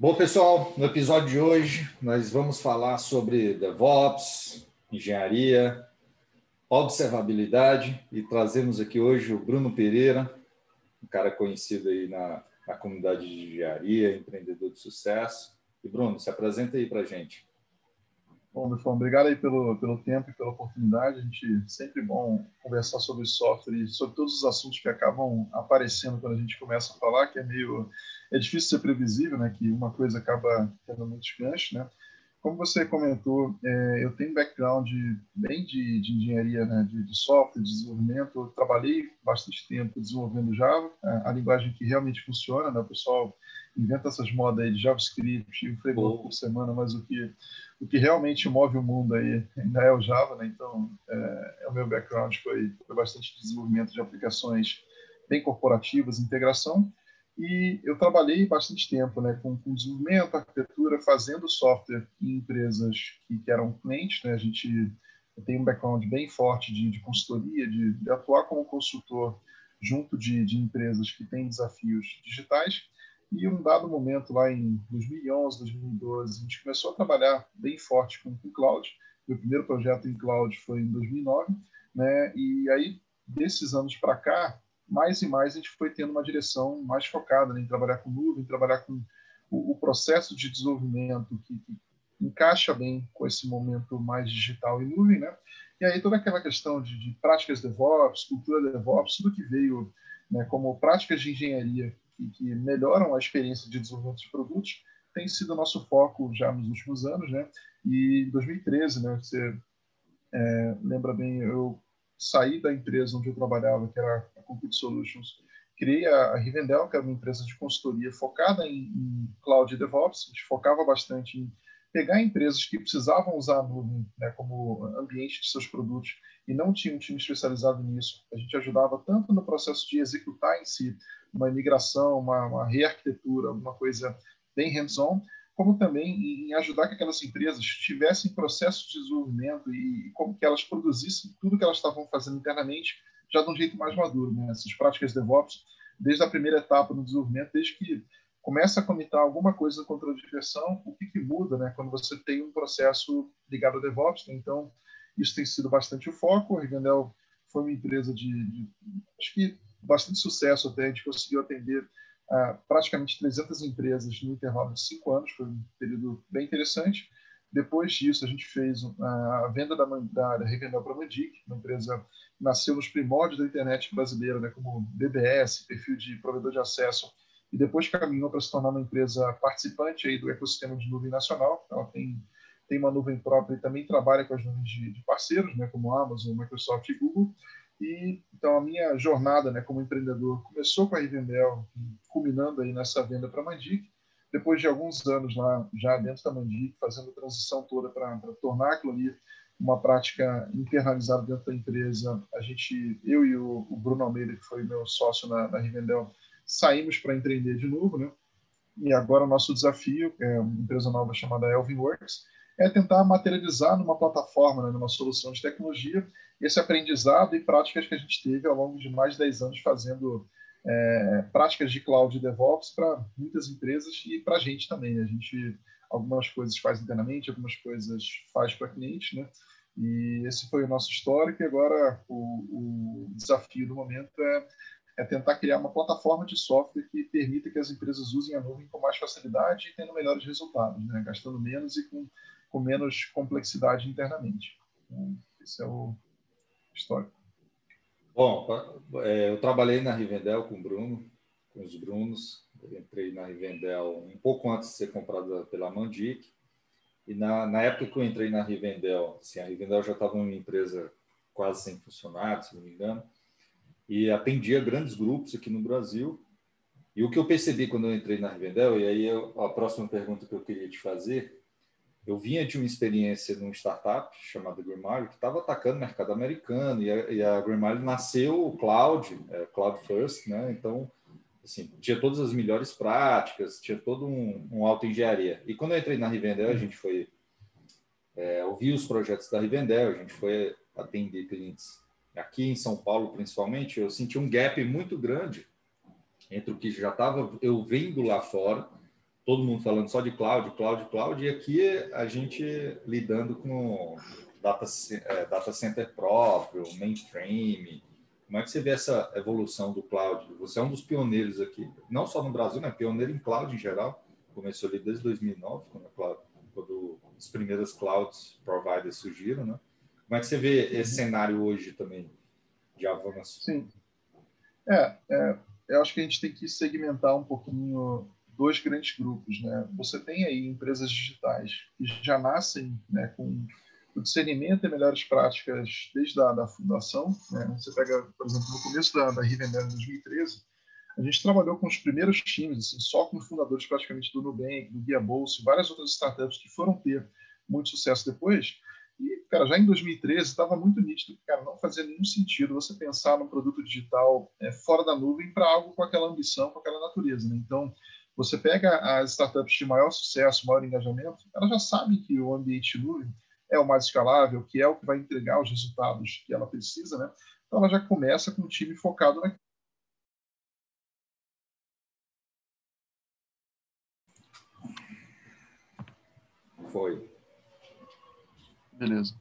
Bom, pessoal, no episódio de hoje nós vamos falar sobre DevOps, engenharia, observabilidade e trazemos aqui hoje o Bruno Pereira, um cara conhecido aí na, na comunidade de engenharia, empreendedor de sucesso. E Bruno, se apresenta aí para gente. Bom, Bifão, obrigado aí pelo, pelo tempo e pela oportunidade. A gente sempre bom conversar sobre software e sobre todos os assuntos que acabam aparecendo quando a gente começa a falar, que é meio é difícil ser previsível, né? Que uma coisa acaba tendo muitos ganchos, né? Como você comentou, é, eu tenho um background bem de, de engenharia, né, de, de, software, de desenvolvimento. Eu trabalhei bastante tempo desenvolvendo Java, a, a linguagem que realmente funciona. Né? O pessoal inventa essas modas aí de JavaScript e um framework por semana, mas o que, o que realmente move o mundo aí ainda é o Java. Né? Então, é, é o meu background foi, foi bastante desenvolvimento de aplicações bem corporativas, integração. E eu trabalhei bastante tempo né, com, com desenvolvimento, arquitetura, fazendo software em empresas que, que eram clientes. Né? A gente tem um background bem forte de, de consultoria, de, de, atuar como consultor junto de, de, empresas que têm desafios digitais. E um dado momento, lá em 2011, 2012, a gente começou a trabalhar bem forte com, cloud. Meu primeiro projeto em cloud foi em 2009. Né? E aí, desses anos para cá, mais e mais a gente foi tendo uma direção mais focada né, em trabalhar com nuvem, trabalhar com o, o processo de desenvolvimento que, que, encaixa bem com esse momento mais digital e nuvem, né? E aí toda aquela questão de, de práticas DevOps, cultura DevOps, tudo que veio né, como práticas de engenharia que, que, melhoram a experiência de desenvolvimento de produtos tem sido nosso foco já nos últimos anos, né? E em 2013, né? Você é, lembra bem, eu saí da empresa onde eu trabalhava, que era a Compute Solutions, criei a Rivendell, que era uma empresa de consultoria focada em, em cloud e DevOps. A gente focava bastante em pegar empresas que precisavam usar a nuvem né, como ambiente de seus produtos e não tinham um time especializado nisso. A gente ajudava tanto no processo de executar em si uma migração, uma, uma rearquitetura, uma coisa bem hands-on, como também em ajudar que aquelas empresas tivessem processo de desenvolvimento e como que elas produzissem tudo que elas estavam fazendo internamente já de um jeito mais maduro. Né? Essas práticas DevOps, desde a primeira etapa no desenvolvimento, desde que começa a comitar alguma coisa no controle de versão, o que, que muda né? quando você tem um processo ligado a DevOps. Né? Então, isso tem sido bastante o foco. A Rivendell foi uma empresa de, de acho que bastante sucesso até, a gente conseguiu atender praticamente 300 empresas no intervalo de cinco anos, foi um período bem interessante. Depois disso, a gente fez a venda da, da, da Revendel para Mandic, uma empresa que nasceu nos primórdios da internet brasileira, né, como BBS, perfil de provedor de acesso, e depois caminhou para se tornar uma empresa participante aí do ecossistema de nuvem nacional. Ela tem, tem uma nuvem própria e também trabalha com as nuvens de, de parceiros, né, como Amazon, Microsoft e Google. E então a minha jornada, né, como empreendedor começou com a Rivendell, culminando aí nessa venda para a Mandic. Depois de alguns anos lá já dentro da Mandic, fazendo a transição toda para tornar aquilo ali uma prática internalizada dentro da empresa, a gente, eu e o, o Bruno Almeida, que foi meu sócio na, na Rivendell, saímos para empreender de novo, né? E agora o nosso desafio, é uma empresa nova chamada Elvin Works, é tentar materializar numa plataforma, né, numa solução de tecnologia, esse aprendizado e práticas que a gente teve ao longo de mais de 10 anos fazendo é, práticas de cloud e DevOps para muitas empresas e para a gente também. A gente algumas coisas faz internamente, algumas coisas faz para cliente, né? E esse foi o nosso histórico. E agora o, o desafio do momento é, é, tentar criar uma plataforma de software que permita que as empresas usem a nuvem com mais facilidade e tendo melhores resultados, né? Gastando menos e com, com menos complexidade internamente. Então, esse é o histórico. Bom, é, eu trabalhei na Rivendell com o Bruno, com os Brunos. Eu entrei na Rivendell um pouco antes de ser comprada pela Mandic. E na, na época que eu entrei na Rivendell, assim, a Rivendell já estava uma empresa quase sem funcionários, se não me engano, e atendia grandes grupos aqui no Brasil. E o que eu percebi quando eu entrei na Rivendell, e aí eu, a próxima pergunta que eu queria te fazer eu vinha de uma experiência num startup chamada Grimalho, que estava atacando o mercado americano, e a, e a Grimalho nasceu cloud, é, cloud first, né? Então, assim, tinha todas as melhores práticas, tinha todo um, um auto-engenharia. E quando eu entrei na Rivendell, a gente foi é, ouvir os projetos da Rivendell, a gente foi atender clientes aqui em São Paulo, principalmente. Eu senti um gap muito grande entre o que já estava eu vendo lá fora, todo mundo falando só de cloud, cloud, cloud, e aqui a gente lidando com data, é, data center próprio, mainframe. Como é que você vê essa evolução do cloud? Você é um dos pioneiros aqui, não só no Brasil, né? Pioneiro em cloud em geral. Começou ali desde 2009, quando, cloud, quando os primeiros clouds providers surgiram, né? Como é que você vê esse cenário hoje também de avanço? Sim. É, é, eu acho que a gente tem que segmentar um pouquinho dois grandes grupos, né? Você tem aí empresas digitais que já nascem né, com o discernimento e melhores práticas desde a da fundação. Né? Você pega, por exemplo, no começo da, da Rivendell em 2013, a gente trabalhou com os primeiros times, assim, só com os fundadores praticamente do Nubank, do Guia Bolsa e várias outras startups que foram ter muito sucesso depois. E, cara, já em 2013 estava muito nítido que, cara, não fazia nenhum sentido você pensar num produto digital é, fora da nuvem para algo com aquela ambição, com aquela natureza. Né? Então, você pega as startups de maior sucesso, maior engajamento, elas já sabem que o ambiente nuvem é o mais escalável, que é o que vai entregar os resultados que ela precisa, né? Então ela já começa com um time focado na Foi. Beleza.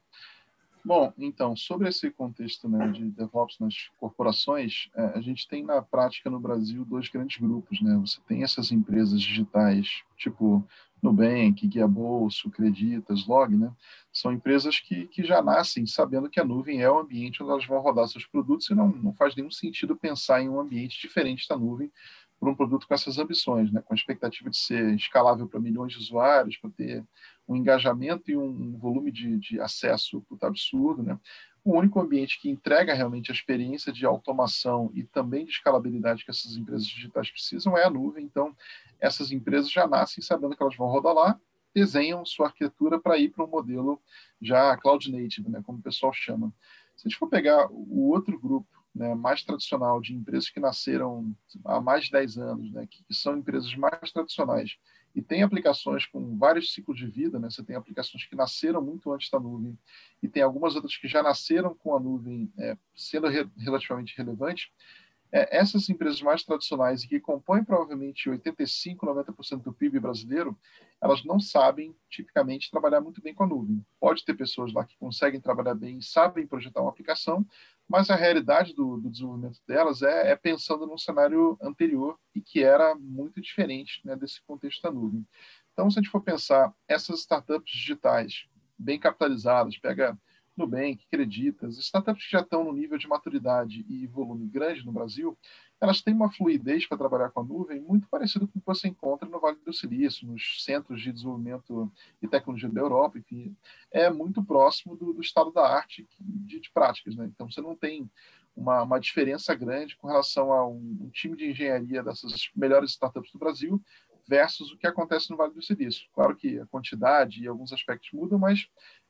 Bom, então, sobre esse contexto né, de DevOps nas corporações, é, a gente tem na prática no Brasil dois grandes grupos. Né? Você tem essas empresas digitais, tipo Nubank, Guia Bolso, Creditas, Log, né? São empresas que, que já nascem sabendo que a nuvem é o ambiente onde elas vão rodar seus produtos e não, não faz nenhum sentido pensar em um ambiente diferente da nuvem para um produto com essas ambições, né? com a expectativa de ser escalável para milhões de usuários, para ter um engajamento e um volume de, de acesso absurdo. Né? O único ambiente que entrega realmente a experiência de automação e também de escalabilidade que essas empresas digitais precisam é a nuvem. Então, essas empresas já nascem sabendo que elas vão rodar lá, desenham sua arquitetura para ir para um modelo já cloud native, né, como o pessoal chama. Se a gente for pegar o outro grupo né, mais tradicional de empresas que nasceram há mais de 10 anos, né, que, são empresas mais tradicionais e tem aplicações com vários ciclos de vida, né? Você tem aplicações que nasceram muito antes da nuvem e tem algumas outras que já nasceram com a nuvem é, sendo re relativamente relevante é, essas empresas mais tradicionais que compõem provavelmente 85, 90% do PIB brasileiro, elas não sabem, tipicamente, trabalhar muito bem com a nuvem. Pode ter pessoas lá que conseguem trabalhar bem e sabem projetar uma aplicação, mas a realidade do, do desenvolvimento delas é, é, pensando num cenário anterior e que era muito diferente né, desse contexto da nuvem. Então, se a gente for pensar essas startups digitais bem capitalizadas, pega Nubank, Creditas, startups que já estão no nível de maturidade e volume grande no Brasil, elas têm uma fluidez para trabalhar com a nuvem muito parecido com o que você encontra no Vale do Silício, nos centros de desenvolvimento e tecnologia da Europa, enfim, é muito próximo do, do estado da arte de, de práticas. Né? Então, você não tem uma, uma, diferença grande com relação a um, um, time de engenharia dessas melhores startups do Brasil versus o que acontece no Vale do Silício. Claro que a quantidade e alguns aspectos mudam, mas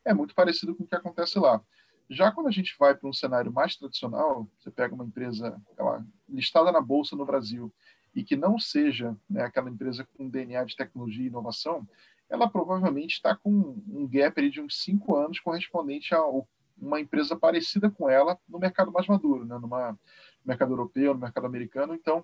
é muito parecido com o que acontece lá. Já quando a gente vai para um cenário mais tradicional, você pega uma empresa ela, listada na bolsa no Brasil e que não seja né, aquela empresa com DNA de tecnologia e inovação, ela provavelmente está com um gap de uns cinco anos correspondente a uma empresa parecida com ela no mercado mais maduro, né, numa, no mercado europeu, no mercado americano. Então,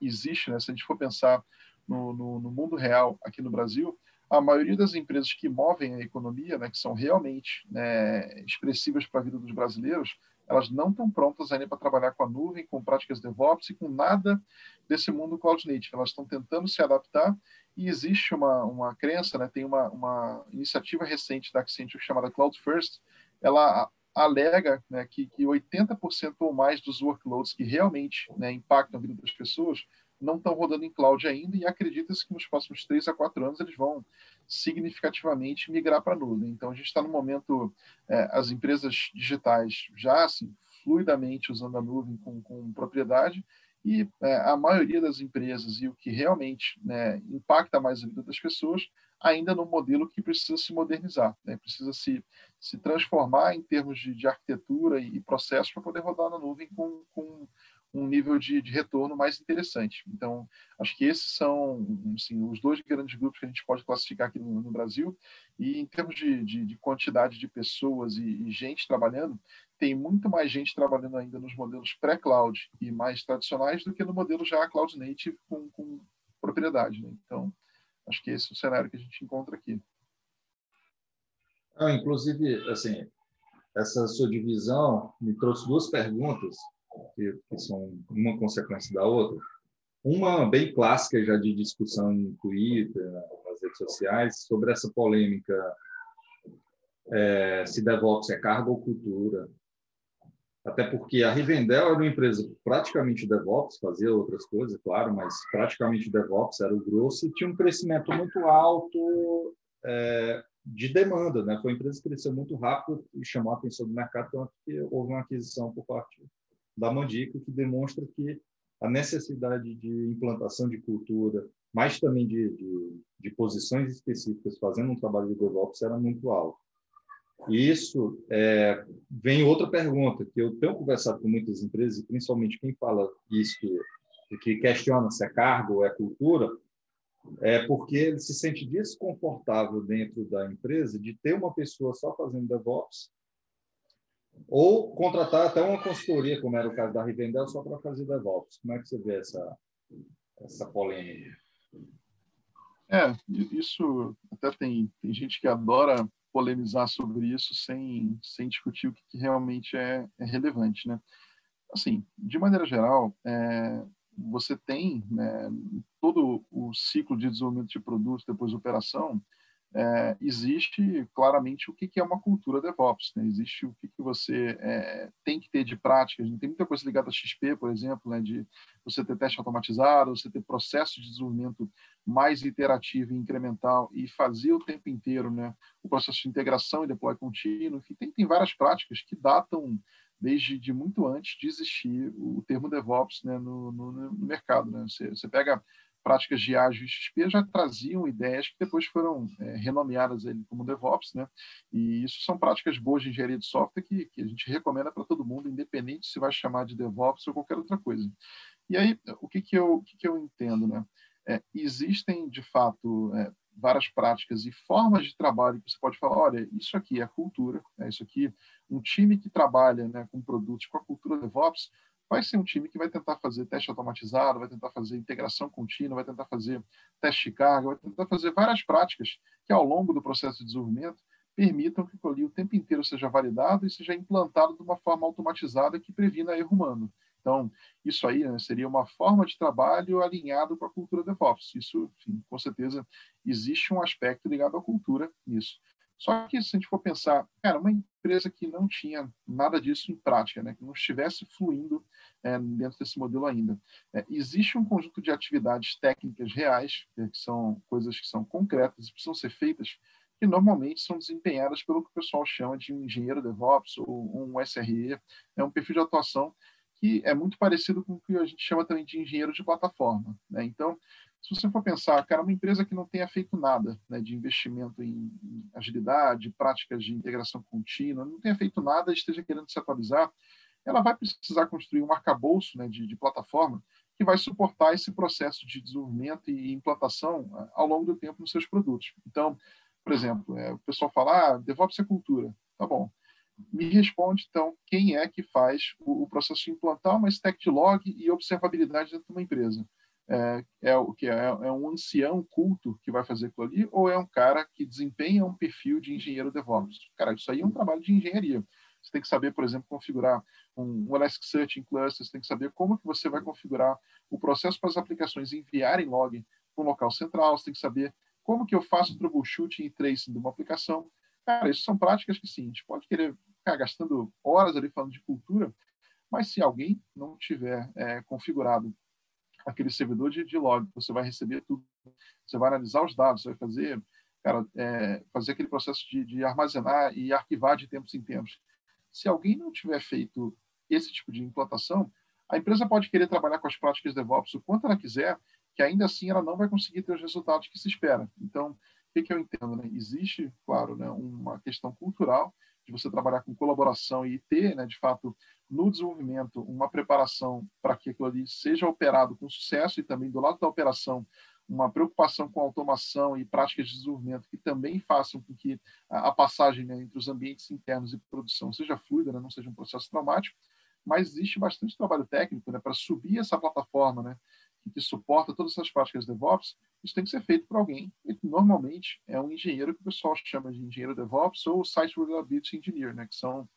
existe, né, se a gente for pensar no, no, no mundo real aqui no Brasil, a maioria das empresas que movem a economia, né, que são realmente né, expressivas para a vida dos brasileiros, elas não estão prontas ainda para trabalhar com a nuvem, com práticas DevOps e com nada desse mundo cloud native. Elas estão tentando se adaptar e existe uma, uma crença, né, tem uma, uma iniciativa recente da Accenture chamada Cloud First, ela alega né, que, que 80% ou mais dos workloads que realmente né, impactam a vida das pessoas não estão rodando em cloud ainda e acredita-se que nos próximos três a quatro anos eles vão significativamente migrar para a nuvem. Então, a gente está no momento, é, as empresas digitais já assim, fluidamente usando a nuvem com, com propriedade e é, a maioria das empresas e o que realmente né, impacta mais a vida das pessoas ainda no modelo que precisa se modernizar, né? precisa se, se transformar em termos de, de arquitetura e, e processos para poder rodar na nuvem com, com um nível de, de, retorno mais interessante. Então, acho que esses são assim, os dois grandes grupos que a gente pode classificar aqui no, no Brasil. E em termos de, de, de quantidade de pessoas e, e, gente trabalhando, tem muito mais gente trabalhando ainda nos modelos pré-cloud e mais tradicionais do que no modelo já cloud native com, com propriedade. Né? Então, acho que esse é o cenário que a gente encontra aqui. Ah, inclusive, assim, essa sua divisão me trouxe duas perguntas que, que são uma consequência da outra. Uma bem clássica já de discussão no Twitter, nas redes sociais, sobre essa polêmica é, se DevOps é cargo ou cultura. Até porque a Rivendell era uma empresa praticamente DevOps, fazia outras coisas, claro, mas praticamente DevOps era o grosso e tinha um crescimento muito alto é, de demanda. Né? Foi uma empresa que cresceu muito rápido e chamou a atenção do mercado, tanto que houve uma aquisição por parte da Mandica, que demonstra que a necessidade de implantação de cultura, mas também de, de, de posições específicas, fazendo um trabalho de DevOps, era muito alto. E isso é, vem outra pergunta, que eu tenho conversado com muitas empresas, principalmente quem fala isso, que, que questiona se é cargo ou é cultura, é porque ele se sente desconfortável dentro da empresa de ter uma pessoa só fazendo DevOps ou contratar até uma consultoria, como era o caso da Rivendell, só para fazer DevOps. Como é que você vê essa, essa polêmica? É, isso até tem, tem gente que adora polemizar sobre isso sem, sem discutir o que, que realmente é, é, relevante, né? Assim, de maneira geral, é, você tem né, todo o ciclo de desenvolvimento de produto, depois operação, é, existe claramente o que, que é uma cultura DevOps, né? existe o que, que você é, tem que ter de práticas. Tem muita coisa ligada a XP, por exemplo, né? de você ter teste automatizado, você ter processo de desenvolvimento mais iterativo e incremental e fazer o tempo inteiro né? o processo de integração e deploy contínuo. Enfim, tem, tem várias práticas que datam desde de muito antes de existir o termo DevOps né? no, no, no mercado. Né? Você, você pega práticas de ágil e XP já traziam ideias que depois foram é, renomeadas ele como DevOps, né? E isso são práticas boas de engenharia de software que, que a gente recomenda para todo mundo, independente se vai chamar de DevOps ou qualquer outra coisa. E aí, o que que eu, o que que eu entendo, né? É, existem, de fato, é, várias práticas e formas de trabalho que você pode falar, olha, isso aqui é cultura, é isso aqui, um time que trabalha né, com produtos com a cultura DevOps vai ser um time que vai tentar fazer teste automatizado, vai tentar fazer integração contínua, vai tentar fazer teste de carga, vai tentar fazer várias práticas que, ao longo do processo de desenvolvimento, permitam que ali o tempo inteiro seja validado e seja implantado de uma forma automatizada que previna erro humano. Então, isso aí né, seria uma forma de trabalho alinhado com a cultura DevOps. Isso, enfim, com certeza, existe um aspecto ligado à cultura nisso. Só que se a gente for pensar, cara, uma empresa que não tinha nada disso em prática, né, que não estivesse fluindo é, dentro desse modelo ainda, é, existe um conjunto de atividades técnicas reais, é, que são coisas que são concretas e precisam ser feitas, que normalmente são desempenhadas pelo que o pessoal chama de um engenheiro DevOps ou um SRE, é um perfil de atuação que é muito parecido com o que a gente chama também de engenheiro de plataforma. Né? Então, se você for pensar, cara, uma empresa que não tenha feito nada né, de investimento em, agilidade, práticas de integração contínua, não tenha feito nada, esteja querendo se atualizar, ela vai precisar construir um arcabouço né, de, de plataforma que vai suportar esse processo de desenvolvimento e implantação eh, ao longo do tempo nos seus produtos. Então, por exemplo, é, o pessoal fala, ah, DevOps é cultura. Tá bom. Me responde, então, quem é que faz o, o processo de implantar uma stack de log e observabilidade dentro de uma empresa? é, é o que é, é, um ancião culto que vai fazer aquilo ali ou é um cara que desempenha um perfil de engenheiro DevOps? Cara, isso aí é um trabalho de engenharia. Você tem que saber, por exemplo, configurar um, Elasticsearch em cluster, você tem que saber como que você vai configurar o processo para as aplicações enviarem log para um local central, você tem que saber como que eu faço troubleshooting e tracing de uma aplicação. Cara, isso são práticas que sim, a gente pode querer ficar gastando horas ali falando de cultura, mas se alguém não tiver é, configurado aquele servidor de, de log, você vai receber tudo, você vai analisar os dados, você vai fazer, cara, é, fazer aquele processo de, de, armazenar e arquivar de tempos em tempos. Se alguém não tiver feito esse tipo de implantação, a empresa pode querer trabalhar com as práticas DevOps o quanto ela quiser, que ainda assim ela não vai conseguir ter os resultados que se espera. Então, o que, eu entendo? Né? Existe, claro, né, uma questão cultural de você trabalhar com colaboração e ter, né, de fato, no desenvolvimento, uma preparação para que aquilo ali seja operado com sucesso e também do lado da operação, uma preocupação com automação e práticas de desenvolvimento que também façam com que a passagem né, entre os ambientes internos e produção seja fluida, né, não seja um processo traumático, mas existe bastante trabalho técnico né, para subir essa plataforma né, que suporta todas essas práticas DevOps, isso tem que ser feito por alguém, e normalmente é um engenheiro que o pessoal chama de engenheiro DevOps ou Site Reliability Engineer, né, que são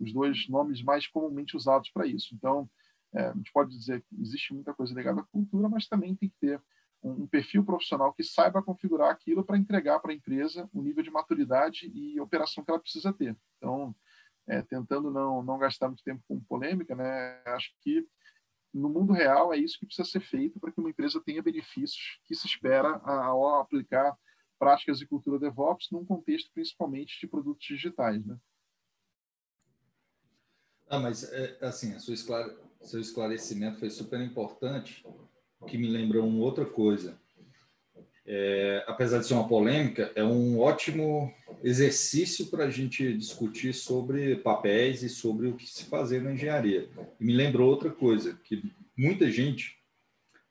os dois nomes mais comumente usados para isso. Então, é, a gente pode dizer que existe muita coisa ligada à cultura, mas também tem que ter um, perfil profissional que saiba configurar aquilo para entregar para a empresa o nível de maturidade e operação que ela precisa ter. Então, é, tentando não, não gastar muito tempo com polêmica, né, acho que no mundo real é isso que precisa ser feito para que uma empresa tenha benefícios que se espera ao aplicar práticas de cultura DevOps num contexto principalmente de produtos digitais, né? Ah, mas é, assim, seu esclarecimento foi super importante, que me lembrou uma outra coisa. É, apesar de ser uma polêmica, é um ótimo exercício para a gente discutir sobre papéis e sobre o que se fazer na engenharia. E me lembrou outra coisa, que muita gente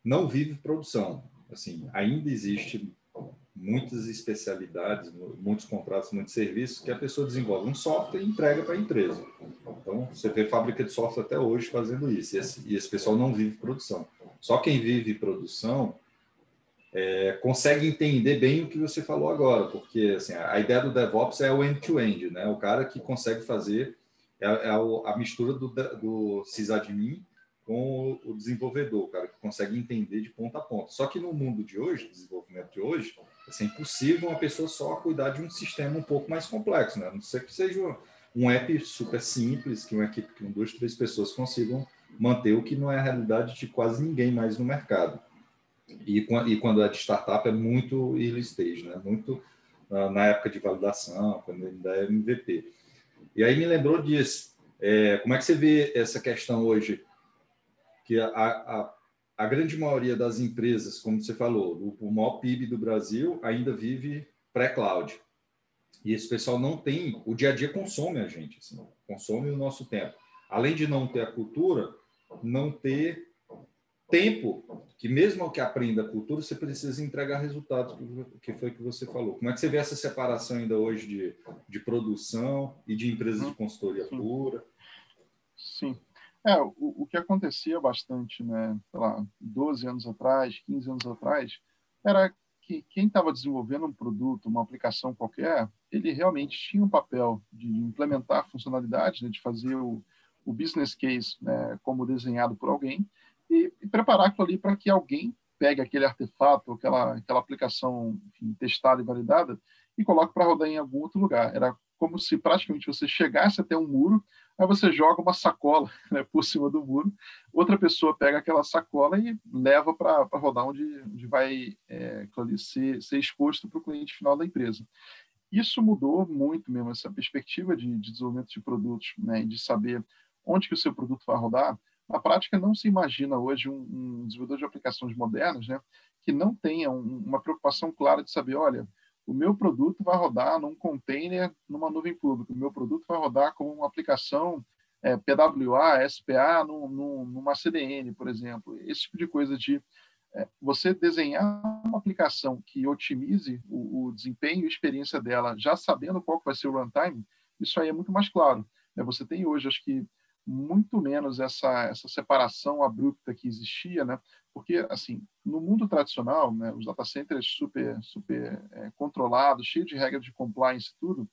não vive produção. Assim, ainda existe muitas especialidades, muitos contratos, muitos serviços que a pessoa desenvolve um software e entrega para a empresa. Então, você vê fábrica de software até hoje fazendo isso, e esse, e esse pessoal não vive produção. Só quem vive produção é, consegue entender bem o que você falou agora, porque assim, a ideia do DevOps é o end-to-end, -end, né? O cara que consegue fazer é, é a mistura do, do sysadmin com o desenvolvedor, o cara que consegue entender de ponta a ponta. Só que no mundo de hoje, desenvolvimento de hoje, assim, é impossível uma pessoa só cuidar de um sistema um pouco mais complexo, né? A não ser que seja um app super simples, que uma equipe com duas, três pessoas consigam manter, o que não é a realidade de quase ninguém mais no mercado. E, e quando é de startup é muito early stage, né? muito uh, na época de validação, quando ainda é MVP. E aí me lembrou disso. É, como é que você vê essa questão hoje? Que a, a, a grande maioria das empresas, como você falou, o, o maior PIB do Brasil ainda vive pré-cloud. E esse pessoal não tem, o dia a dia consome a gente, assim, consome o nosso tempo. Além de não ter a cultura, não ter tempo que mesmo que aprenda a cultura, você precisa entregar resultados, que foi que você falou. Como é que você vê essa separação ainda hoje de, de produção e de empresas de uhum. consultoria Sim. pura? Sim. É, o, o que acontecia bastante, né, sei lá, 12 anos atrás, 15 anos atrás, era que quem estava desenvolvendo um produto, uma aplicação qualquer, ele realmente tinha um papel de implementar funcionalidades, né, de fazer o, o business case né, como desenhado por alguém, e, e preparar aquilo ali para que alguém pegue aquele artefato, aquela, aquela aplicação enfim, testada e validada e coloque para rodar em algum outro lugar. Era como se praticamente você chegasse até um muro, aí você joga uma sacola né, por cima do muro, outra pessoa pega aquela sacola e leva para rodar onde, onde vai é, ser, ser exposto para o cliente final da empresa. Isso mudou muito mesmo, essa perspectiva de, de desenvolvimento de produtos, né, de saber onde que o seu produto vai rodar, na prática, não se imagina hoje um, um desenvolvedor de aplicações modernas né, que não tenha um, uma preocupação clara de saber, olha, o meu produto vai rodar num container numa nuvem pública, o meu produto vai rodar como uma aplicação é, PWA, SPA num, num, numa CDN, por exemplo. Esse tipo de coisa de é, você desenhar uma aplicação que otimize o, o desempenho e experiência dela, já sabendo qual vai ser o runtime, isso aí é muito mais claro. É, você tem hoje, acho que muito menos essa, essa separação abrupta que existia, né? Porque, assim, no mundo tradicional, né, os data centers super, super é, controlados, cheios de regras de compliance e tudo,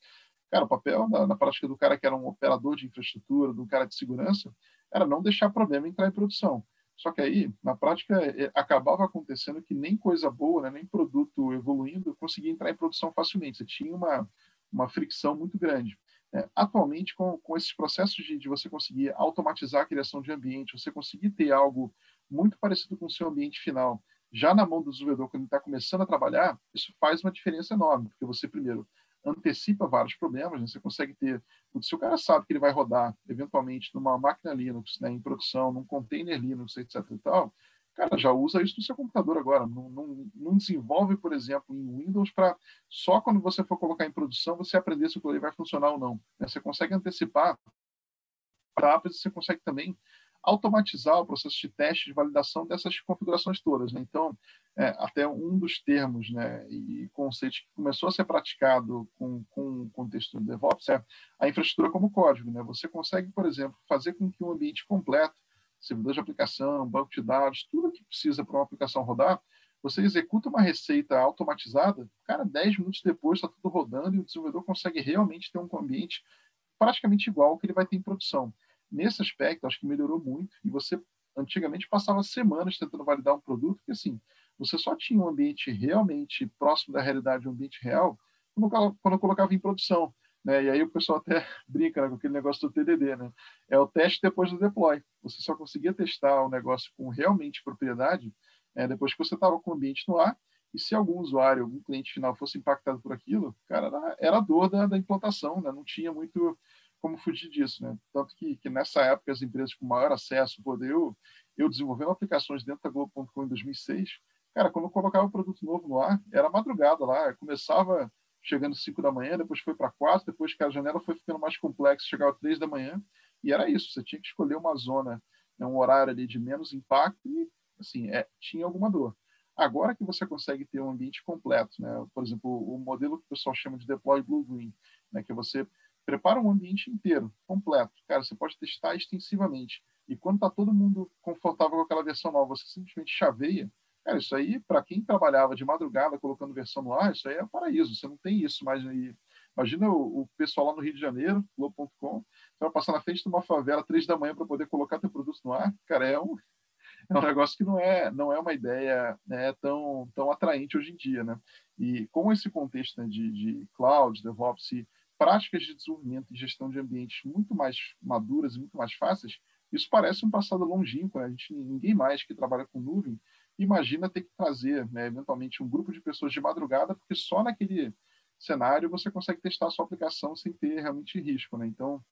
cara, o papel na, na, prática do cara que era um operador de infraestrutura, do cara de segurança, era não deixar problema entrar em produção. Só que aí, na prática, é, acabava acontecendo que nem coisa boa, né, nem produto evoluindo conseguia entrar em produção facilmente. Você tinha uma, uma fricção muito grande. É, atualmente, com, com esses processos de, de, você conseguir automatizar a criação de ambiente, você conseguir ter algo muito parecido com o seu ambiente final, já na mão do desenvolvedor, quando ele está começando a trabalhar, isso faz uma diferença enorme, porque você, primeiro, antecipa vários problemas, né? você consegue ter, se o cara sabe que ele vai rodar, eventualmente, numa máquina Linux, né, em produção, num container Linux, etc e tal, cara, já usa isso no seu computador agora. Não, não, não desenvolve, por exemplo, em Windows para só quando você for colocar em produção você aprender se o play vai funcionar ou não. Né? Você consegue antecipar etapas você consegue também automatizar o processo de teste de validação dessas configurações todas. Né? Então, é, até um dos termos né, e conceitos que começou a ser praticado com, com o contexto do DevOps é a infraestrutura como código. Né? Você consegue, por exemplo, fazer com que um ambiente completo, servidor de aplicação, banco de dados, tudo que precisa para uma aplicação rodar, você executa uma receita automatizada, cara, 10 minutos depois está tudo rodando e o desenvolvedor consegue realmente ter um ambiente praticamente igual ao que ele vai ter em produção. Nesse aspecto, acho que melhorou muito e você antigamente passava semanas tentando validar um produto que assim você só tinha um ambiente realmente próximo da realidade, um ambiente real, quando, quando colocava em produção. Né? E aí o pessoal até brinca né, com aquele negócio do TDD, né? É o teste depois do deploy. Você só conseguia testar o negócio com realmente propriedade é, depois que você estava com o ambiente no ar. E se algum usuário, algum cliente final fosse impactado por aquilo, cara, era, a dor da, da implantação, né? Não tinha muito como fugir disso, né? Tanto que, que nessa época as empresas com maior acesso, poder eu, eu desenvolvendo aplicações dentro da Globo.com em 2006, cara, quando eu colocava um produto novo no ar, era madrugada lá, começava chegando 5 da manhã, depois foi para 4, depois que a janela foi ficando mais complexa, chegava 3 da manhã, e era isso, você tinha que escolher uma zona, né, um horário ali de menos impacto e, assim, é, tinha alguma dor. Agora que você consegue ter um ambiente completo, né, por exemplo, o modelo que o pessoal chama de deploy blue-green, né, que você prepara um ambiente inteiro, completo. Cara, você pode testar extensivamente. E quando está todo mundo confortável com aquela versão nova, você simplesmente chaveia. Cara, isso aí, para quem trabalhava de madrugada colocando versão no ar, isso aí é paraíso. Você não tem isso mais aí. Imagina o, o pessoal lá no Rio de Janeiro, Globo.com, você vai passar na frente de uma favela três da manhã para poder colocar teu produto no ar. Cara, é um, é um negócio que não é, não é uma ideia né, tão, tão atraente hoje em dia, né? E com esse contexto né, de, de cloud, DevOps e práticas de desenvolvimento e gestão de ambientes muito mais maduras e muito mais fáceis, isso parece um passado longínquo. Né? A gente, ninguém mais que trabalha com nuvem imagina ter que trazer, né, eventualmente, um grupo de pessoas de madrugada, porque só naquele cenário você consegue testar a sua aplicação sem ter realmente risco. Né? Então,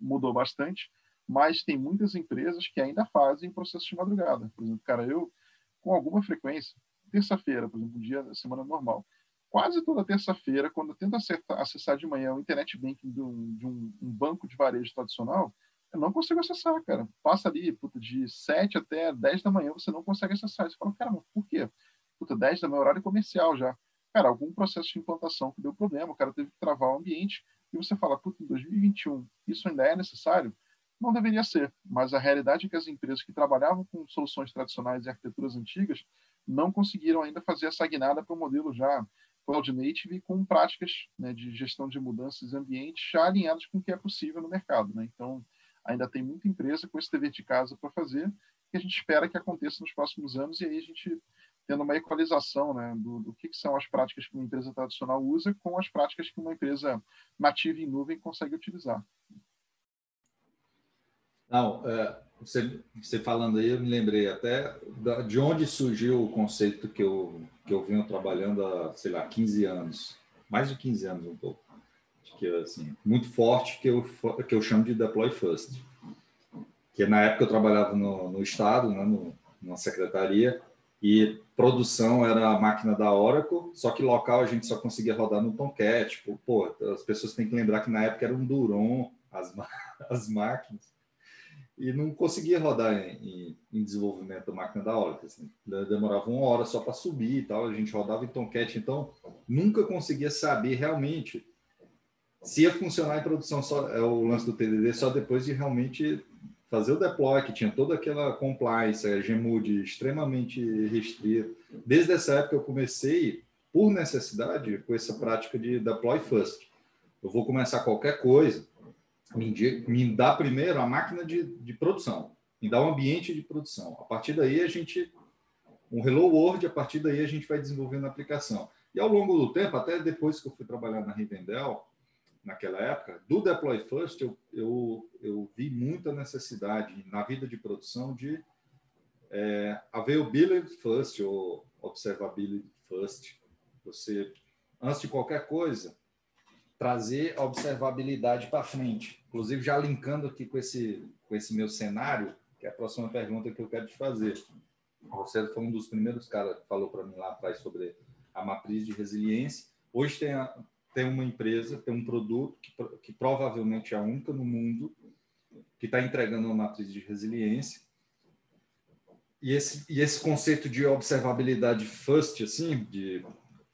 mudou bastante, mas tem muitas empresas que ainda fazem processo de madrugada. Por exemplo, cara, eu, com alguma frequência, terça-feira, por exemplo, um dia da semana normal, quase toda terça-feira, quando eu tento acessar de manhã o internet banking de, um, de um, um, banco de varejo tradicional, eu não consigo acessar, cara. Passa ali, puta, de 7 até 10 da manhã, você não consegue acessar. Você fala, cara, mas por quê? Puta, 10 da manhã, horário comercial já. Cara, algum processo de implantação que deu problema, o cara teve que travar o ambiente, e você fala, puta, em 2021, isso ainda é necessário? Não deveria ser, mas a realidade é que as empresas que trabalhavam com soluções tradicionais e arquiteturas antigas não conseguiram ainda fazer essa guinada para o modelo já Cloud Native com práticas né, de gestão de mudanças de ambiente já alinhadas com o que é possível no mercado. Né? Então, ainda tem muita empresa com esse dever de casa para fazer, que a gente espera que aconteça nos próximos anos, e aí a gente tendo uma equalização né, do, do que, que, são as práticas que uma empresa tradicional usa com as práticas que uma empresa nativa em nuvem consegue utilizar. Não, é, você, você falando aí, eu me lembrei até de onde surgiu o conceito que eu, que eu venho trabalhando há, sei lá, 15 anos, mais de 15 anos um pouco, que assim, muito forte, que eu, que eu chamo de Deploy First. Que na época eu trabalhava no, no Estado, né, no, numa secretaria, e produção era a máquina da Oracle, só que local a gente só conseguia rodar no Tomcat. Tipo, pô, as pessoas têm que lembrar que na época era um Duron as, as máquinas e não conseguia rodar em, em, desenvolvimento da máquina da Oracle. Assim. Demorava uma hora só para subir e tal, a gente rodava em Tomcat, então nunca conseguia saber realmente se ia funcionar em produção só é o lance do TDD só depois de realmente fazer o deploy, que tinha toda aquela compliance, a Gmood extremamente restrita. Desde essa época eu comecei, por necessidade, com essa prática de deploy first. Eu vou começar qualquer coisa, me, me dá primeiro a máquina de, de produção, me dá o um ambiente de produção. A partir daí a gente, um Hello World, a partir daí a gente vai desenvolvendo a aplicação. E ao longo do tempo, até depois que eu fui trabalhar na Rivendell, naquela época, do Deploy First, eu, eu, eu vi muita necessidade na vida de produção de é, availability first ou observability first. Você, antes de qualquer coisa, trazer a observabilidade para frente. Inclusive, já linkando aqui com esse, com esse meu cenário, que é a próxima pergunta que eu quero te fazer. Você foi um dos primeiros caras que falou para mim lá atrás sobre a matriz de resiliência. Hoje tem, a, tem uma empresa, tem um produto que, que provavelmente é a única no mundo que está entregando uma matriz de resiliência. E esse, e esse conceito de observabilidade first, assim, de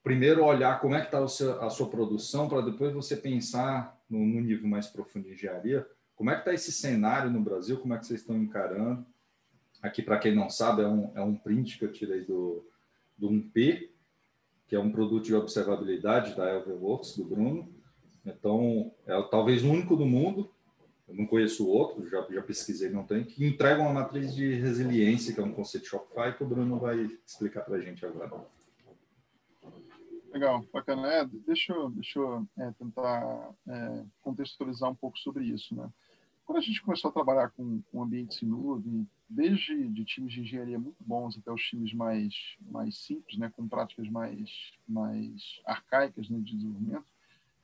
primeiro olhar como é que está a sua produção para depois você pensar no, no, nível mais profundo de engenharia, como é que está esse cenário no Brasil, como é que vocês estão encarando. Aqui, para quem não sabe, é um, é um print que eu tirei do, do 1P, que é um produto de observabilidade da Elverworks, do Bruno. Então, é talvez o único do mundo, eu não conheço outro, já, já pesquisei, não tem, que entrega uma matriz de resiliência, que é um conceito Shopify, que o Bruno vai explicar para a gente agora. Legal, bacana. É, deixa eu, deixa eu é, tentar é, contextualizar um pouco sobre isso. Né? Quando a gente começou a trabalhar com, com ambientes em nuvem, desde de times de engenharia muito bons até os times mais, mais simples, né, com práticas mais, mais arcaicas né, de desenvolvimento,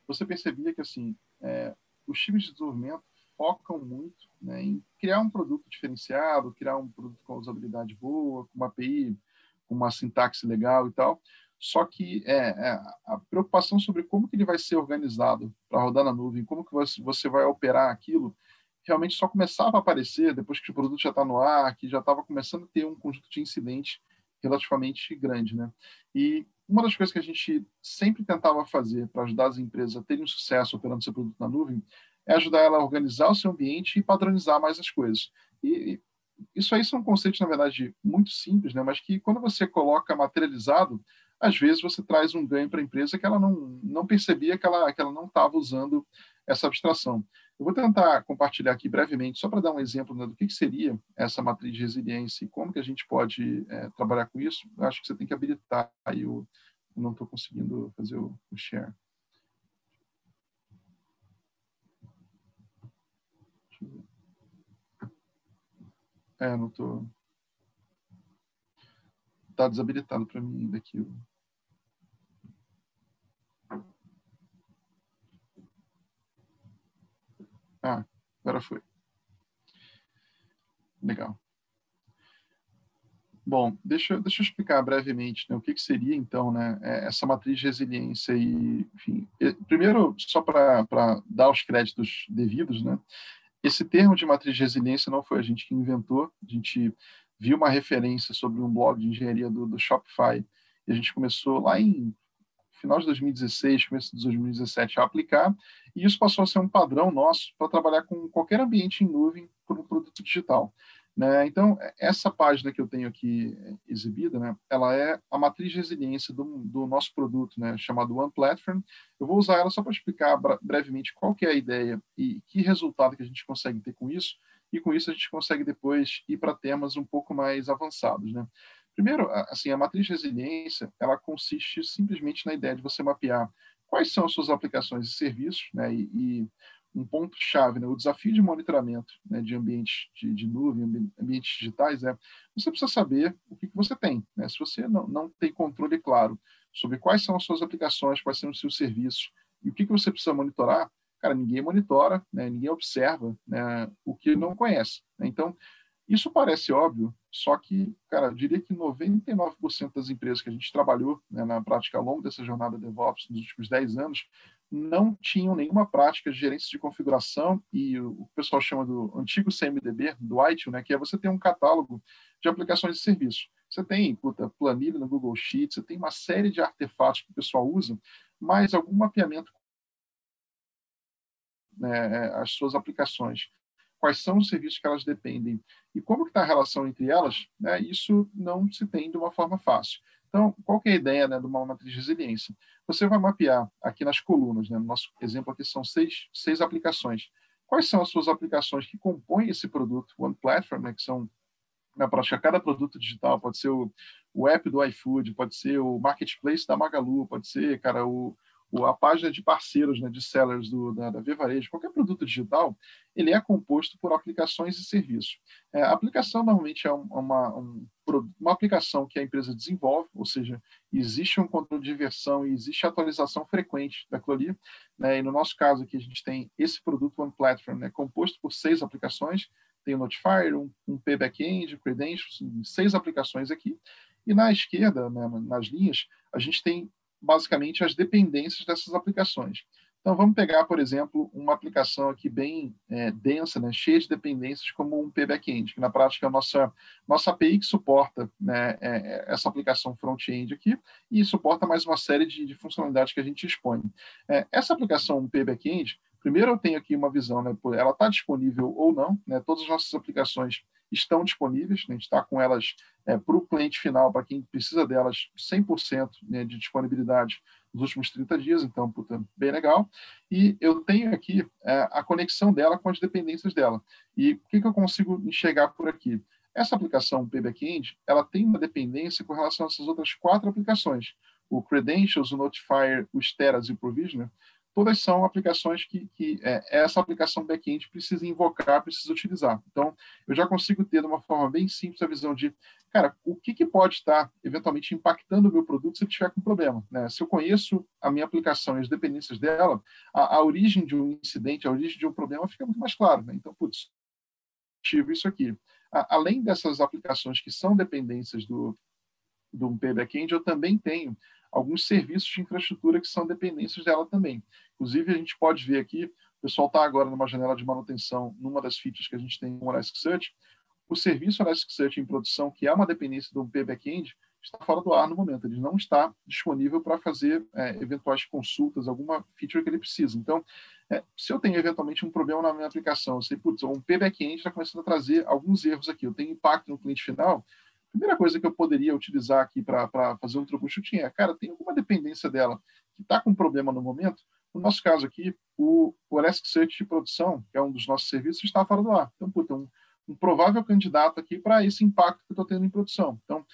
você percebia que assim, é, os times de desenvolvimento focam muito né, em criar um produto diferenciado, criar um produto com usabilidade boa, com uma API, com uma sintaxe legal e tal. Só que é, é, a preocupação sobre como que ele vai ser organizado para rodar na nuvem, como que você vai operar aquilo, realmente só começava a aparecer depois que o produto já está no ar, que já estava começando a ter um conjunto de incidentes relativamente grande, né? E uma das coisas que a gente sempre tentava fazer para ajudar as empresas a terem um sucesso operando seu produto na nuvem é ajudar ela a organizar o seu ambiente e padronizar mais as coisas. E isso aí são conceitos, na verdade, muito simples, né? mas que quando você coloca materializado, às vezes você traz um ganho para a empresa que ela não, não percebia que ela, que ela não estava usando essa abstração. Eu vou tentar compartilhar aqui brevemente, só para dar um exemplo né, do que, que, seria essa matriz de resiliência e como que a gente pode é, trabalhar com isso. Eu acho que você tem que habilitar o... Eu não estou conseguindo fazer o, o share. É, não tô. Tá desabilitado para mim ainda aqui. Ah, agora foi. Legal. Bom, deixa, deixa eu explicar brevemente né, o que, que, seria, então, né, é, essa matriz de resiliência. E, enfim, primeiro, só para dar os créditos devidos, né, esse termo de matriz de resiliência não foi a gente que inventou, a gente viu uma referência sobre um blog de engenharia do, do Shopify e a gente começou lá em final de 2016, começo de 2017 a aplicar, e isso passou a ser um padrão nosso para trabalhar com qualquer ambiente em nuvem para um produto digital. Né? Então, essa página que eu tenho aqui é, exibida, né, ela é a matriz de resiliência do, do nosso produto, né, chamado One Platform. Eu vou usar ela só para explicar brevemente qual que é a ideia e que resultado que a gente consegue ter com isso, e com isso a gente consegue depois ir para temas um pouco mais avançados. Né? Primeiro, assim, a matriz de resiliência, ela consiste simplesmente na ideia de você mapear quais são as suas aplicações e serviços, né, e, e um ponto-chave, né? o desafio de monitoramento né, de ambientes de, de, nuvem, ambientes digitais, é você precisa saber o que, que você tem. Né? Se você não, não tem controle claro sobre quais são as suas aplicações, quais são os seus serviços e o que, que você precisa monitorar, cara, ninguém monitora, né? ninguém observa né? o que não conhece. Né? Então, isso parece óbvio, só que, cara, eu diria que 99% das empresas que a gente trabalhou né, na prática ao longo dessa jornada DevOps nos últimos 10 anos não tinham nenhuma prática de gerência de configuração e o pessoal chama do antigo CMDB, do ITIL, né, que é você ter um catálogo de aplicações de serviço. Você tem puta, planilha no Google Sheets, você tem uma série de artefatos que o pessoal usa, mas algum mapeamento né, as suas aplicações quais são os serviços que elas dependem e como está a relação entre elas, né, isso não se tem de uma forma fácil. Então, qual é a ideia né, de uma matriz de resiliência? Você vai mapear aqui nas colunas, né, no nosso exemplo aqui são seis, seis aplicações. Quais são as suas aplicações que compõem esse produto, One Platform, né, que são, na prática, cada produto digital, pode ser o, o app do iFood, pode ser o marketplace da Magalu, pode ser, cara, o, a página de parceiros, né, de sellers do, da, da Vivarejo, qualquer produto digital, ele é composto por aplicações e serviços. É, a aplicação normalmente é uma, um, uma aplicação que a empresa desenvolve, ou seja, existe um controle de versão e existe atualização frequente daquilo ali. Né, e no nosso caso aqui, a gente tem esse produto One Platform, né, composto por seis aplicações, tem o Notifier, um, um P-Backend, Credentials, seis aplicações aqui. E na esquerda, né, nas linhas, a gente tem basicamente as dependências dessas aplicações. Então, vamos pegar, por exemplo, uma aplicação aqui bem é, densa, né, cheia de dependências, como um P-Backend, que na prática é a nossa, nossa API que suporta né, é, essa aplicação front-end aqui e suporta mais uma série de, de funcionalidades que a gente expõe. É, essa aplicação P-Backend, primeiro eu tenho aqui uma visão, né, ela está disponível ou não, né, todas as nossas aplicações estão disponíveis, né, a gente está com elas é, para o cliente final, para quem precisa delas, 100% né, de disponibilidade nos últimos 30 dias, então, puta, bem legal. E eu tenho aqui é, a conexão dela com as dependências dela. E o que, que eu consigo enxergar por aqui? Essa aplicação PBackend, ela tem uma dependência com relação a essas outras quatro aplicações. O Credentials, o Notifier, o Steras e o Provisioner, todas são aplicações que, que é, essa aplicação back-end precisa invocar, precisa utilizar. Então, eu já consigo ter de uma forma bem simples a visão de, cara, o que, que pode estar eventualmente impactando o meu produto se ele tiver com problema. Né? Se eu conheço a minha aplicação e as dependências dela, a, a, origem de um incidente, a origem de um problema fica muito mais clara. Né? Então, putz, tive isso aqui. A, além dessas aplicações que são dependências do, do back-end, eu também tenho alguns serviços de infraestrutura que são dependências dela também. Inclusive, a gente pode ver aqui, o pessoal está agora numa janela de manutenção, numa das features que a gente tem no Elasticsearch, o serviço Elasticsearch em produção, que é uma dependência do P backend, está fora do ar no momento. Ele não está disponível para fazer é, eventuais consultas, alguma feature que ele precisa. Então, é, se eu tenho eventualmente um problema na minha aplicação, eu sei, putz, um P backend está começando a trazer alguns erros aqui, eu tenho impacto no cliente final, primeira coisa que eu poderia utilizar aqui para fazer um troubleshooting é, cara, tem alguma dependência dela que está com problema no momento? No nosso caso aqui, o, o Elasticsearch de produção, que é um dos nossos serviços, está fora do ar. Então, puta, um, um provável candidato aqui para esse impacto que eu estou tendo em produção. Então,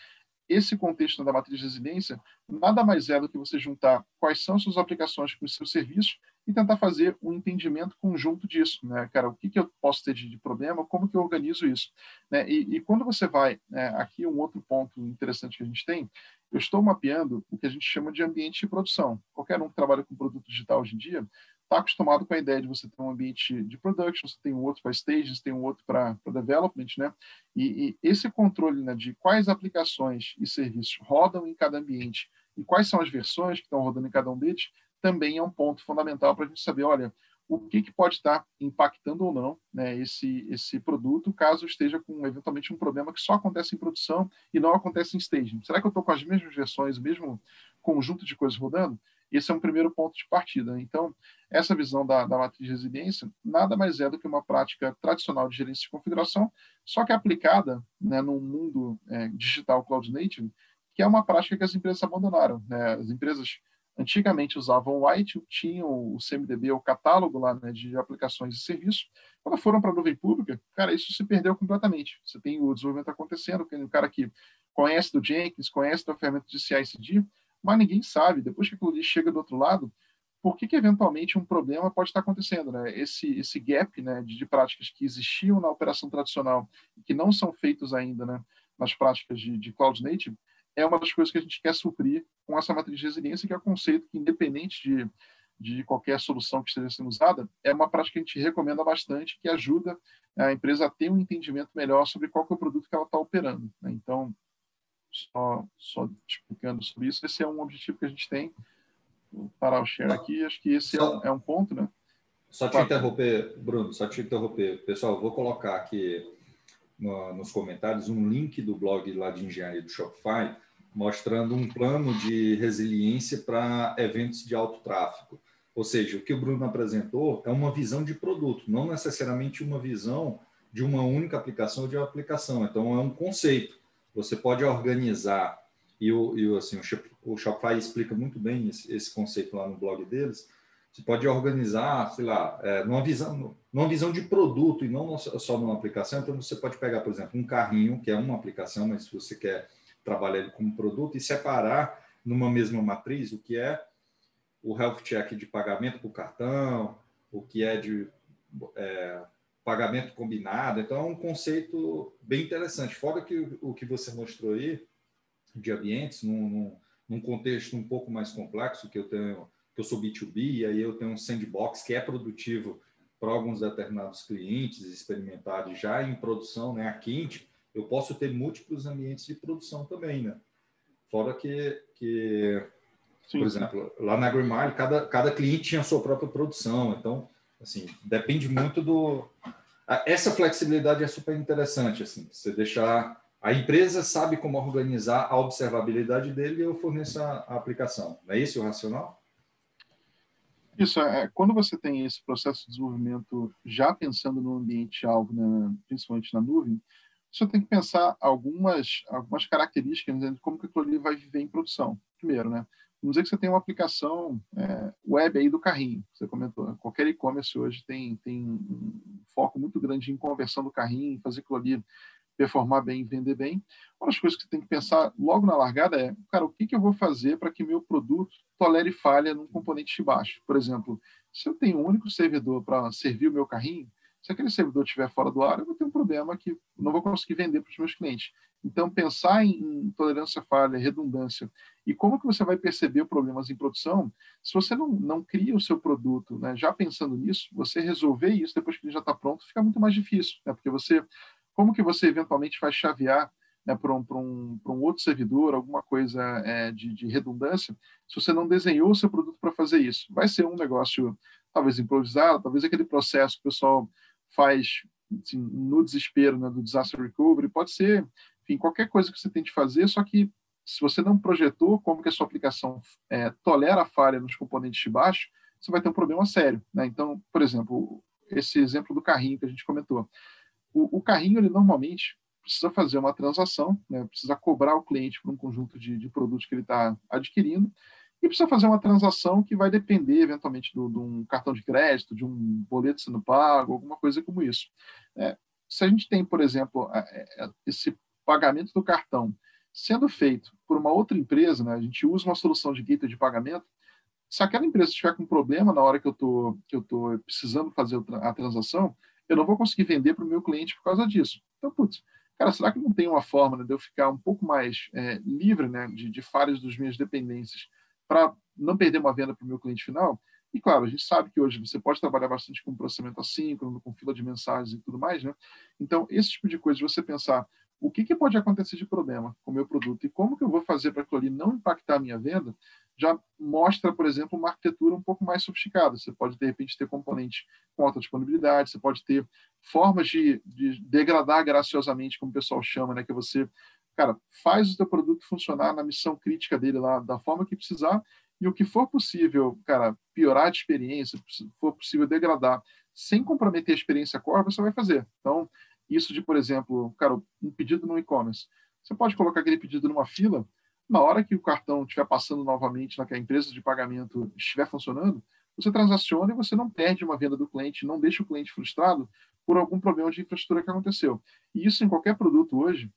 esse contexto da matriz de residência nada mais é do que você juntar quais são suas aplicações com os seus serviços e tentar fazer um entendimento conjunto disso, né, cara? O que, que eu posso ter de, de problema, como que eu organizo isso, né? E, e quando você vai, né, aqui um outro ponto interessante que a gente tem, eu estou mapeando o que a gente chama de ambiente de produção. Qualquer um que trabalha com produto digital hoje em dia está acostumado com a ideia de você ter um ambiente de production, você tem um outro para stages, tem um outro para development, né? E, e, esse controle né, de quais aplicações e serviços rodam em cada ambiente e quais são as versões que estão rodando em cada um deles, também é um ponto fundamental para a gente saber, olha, o que, que pode estar impactando ou não né, esse, esse produto, caso esteja com eventualmente um problema que só acontece em produção e não acontece em staging. Será que eu estou com as mesmas versões, o mesmo conjunto de coisas rodando? Esse é um primeiro ponto de partida. Então, essa visão da, da matriz de residência nada mais é do que uma prática tradicional de gerência de configuração, só que aplicada né, no mundo é, digital cloud native, que é uma prática que as empresas abandonaram. Né? As empresas antigamente usavam o White, tinham o CMDB, o catálogo lá né, de aplicações e serviços. Quando foram para a nuvem pública, cara, isso se perdeu completamente. Você tem o desenvolvimento acontecendo, um cara que conhece do Jenkins, conhece da ferramenta de CI/CD, mas ninguém sabe, depois que aquilo chega do outro lado, por que, que eventualmente um problema pode estar acontecendo, né? Esse esse gap, né, de, de práticas que existiam na operação tradicional e que não são feitos ainda, né, nas práticas de, de cloud native, é uma das coisas que a gente quer suprir com essa matriz de resiliência, que é o conceito que, independente de, de qualquer solução que esteja sendo usada, é uma prática que a gente recomenda bastante, que ajuda a empresa a ter um entendimento melhor sobre qual é o produto que ela está operando. Né? Então, só, só explicando sobre isso, esse é um objetivo que a gente tem. Vou parar o share aqui, acho que esse é é, um, é um ponto, né? Só te interromper, Bruno, só te interromper. Pessoal, vou colocar aqui no, nos comentários um link do blog lá de engenharia do Shopify, mostrando um plano de resiliência para eventos de alto tráfego. Ou seja, o que o Bruno apresentou é uma visão de produto, não necessariamente uma visão de uma única aplicação ou de uma aplicação. Então, é um conceito. Você pode organizar, e o, e assim, o Shopify explica muito bem esse, esse conceito lá no blog deles, você pode organizar, sei lá, é, numa, visão, numa visão de produto e não só numa aplicação. Então, você pode pegar, por exemplo, um carrinho, que é uma aplicação, mas se você quer trabalhar ele como produto, e separar numa mesma matriz o que é o health check de pagamento por cartão, o que é de é, pagamento combinado. Então, é um conceito bem interessante. Fora que o que você mostrou aí de ambientes, num, num, num contexto um pouco mais complexo, que eu tenho que eu sou B2B, e aí eu tenho um sandbox que é produtivo para alguns determinados clientes experimentados já em produção, né, a quente, eu posso ter múltiplos ambientes de produção também, né? Fora que, que sim, por exemplo, lá na Agrimile, cada, cada cliente tinha a sua própria produção, então, assim, depende muito do... Essa flexibilidade é super interessante, assim, você deixar... A empresa sabe como organizar a observabilidade dele e eu forneço a, a aplicação. Não é esse o racional? Isso, é, quando você tem esse processo de desenvolvimento já pensando no ambiente-alvo, né, principalmente na nuvem, você tem que pensar algumas, algumas características né, de como que aquilo ali vai viver em produção. Primeiro, né, vamos dizer que você tem uma aplicação é, web aí do carrinho, você comentou, qualquer e-commerce hoje tem, tem um foco muito grande em conversão do carrinho, fazer aquilo ali performar bem, vender bem. Uma das coisas que você tem que pensar logo na largada é, cara, o que, que eu vou fazer para que meu produto tolere falha num componente de baixo? Por exemplo, se eu tenho um único servidor para servir o meu carrinho, se aquele servidor estiver fora do ar, eu vou ter um problema que não vou conseguir vender para os meus clientes. Então, pensar em, em tolerância à falha, redundância e como que você vai perceber problemas em produção, se você não, não cria o seu produto, né, já pensando nisso, você resolver isso depois que ele já está pronto, fica muito mais difícil, né, porque você como que você eventualmente vai chavear né, para um, um, um outro servidor, alguma coisa é, de, de, redundância, se você não desenhou o seu produto para fazer isso? Vai ser um negócio talvez improvisado, talvez aquele processo que o pessoal faz assim, no desespero né, do disaster recovery, pode ser, enfim, qualquer coisa que você tente fazer, só que se você não projetou como que a sua aplicação é, tolera a falha nos componentes de baixo, você vai ter um problema sério. Né? Então, por exemplo, esse exemplo do carrinho que a gente comentou o, o carrinho, ele normalmente precisa fazer uma transação, né? precisa cobrar o cliente por um conjunto de, de produtos que ele está adquirindo, e precisa fazer uma transação que vai depender, eventualmente, de um cartão de crédito, de um boleto sendo pago, alguma coisa como isso. É, se a gente tem, por exemplo, esse pagamento do cartão sendo feito por uma outra empresa, né? a gente usa uma solução de gateway de pagamento, se aquela empresa estiver com problema na hora que eu tô, estou precisando fazer a transação, eu não vou conseguir vender para o meu cliente por causa disso. Então, putz, cara, será que não tem uma forma né, de eu ficar um pouco mais é, livre né, de, de falhas das minhas dependências para não perder uma venda para o meu cliente final? E claro, a gente sabe que hoje você pode trabalhar bastante com processamento assíncrono, com fila de mensagens e tudo mais, né? Então, esse tipo de coisa, você pensar o que, que pode acontecer de problema com o meu produto e como que eu vou fazer para aquilo ali não impactar a minha venda, já mostra, por exemplo, uma arquitetura um pouco mais sofisticada. Você pode, de repente, ter componentes com alta disponibilidade, você pode ter formas de, de degradar graciosamente, como o pessoal chama, né? que você, cara, faz o seu produto funcionar na missão crítica dele lá, da forma que precisar, e o que for possível, cara, piorar a experiência, se for possível degradar, sem comprometer a experiência core, você vai fazer. Então, isso de, por exemplo, cara, um pedido no e-commerce. Você pode colocar aquele pedido numa fila, na hora que o cartão estiver passando novamente, na que a empresa de pagamento estiver funcionando, você transaciona e você não perde uma venda do cliente, não deixa o cliente frustrado por algum problema de infraestrutura que aconteceu. E isso em qualquer produto hoje,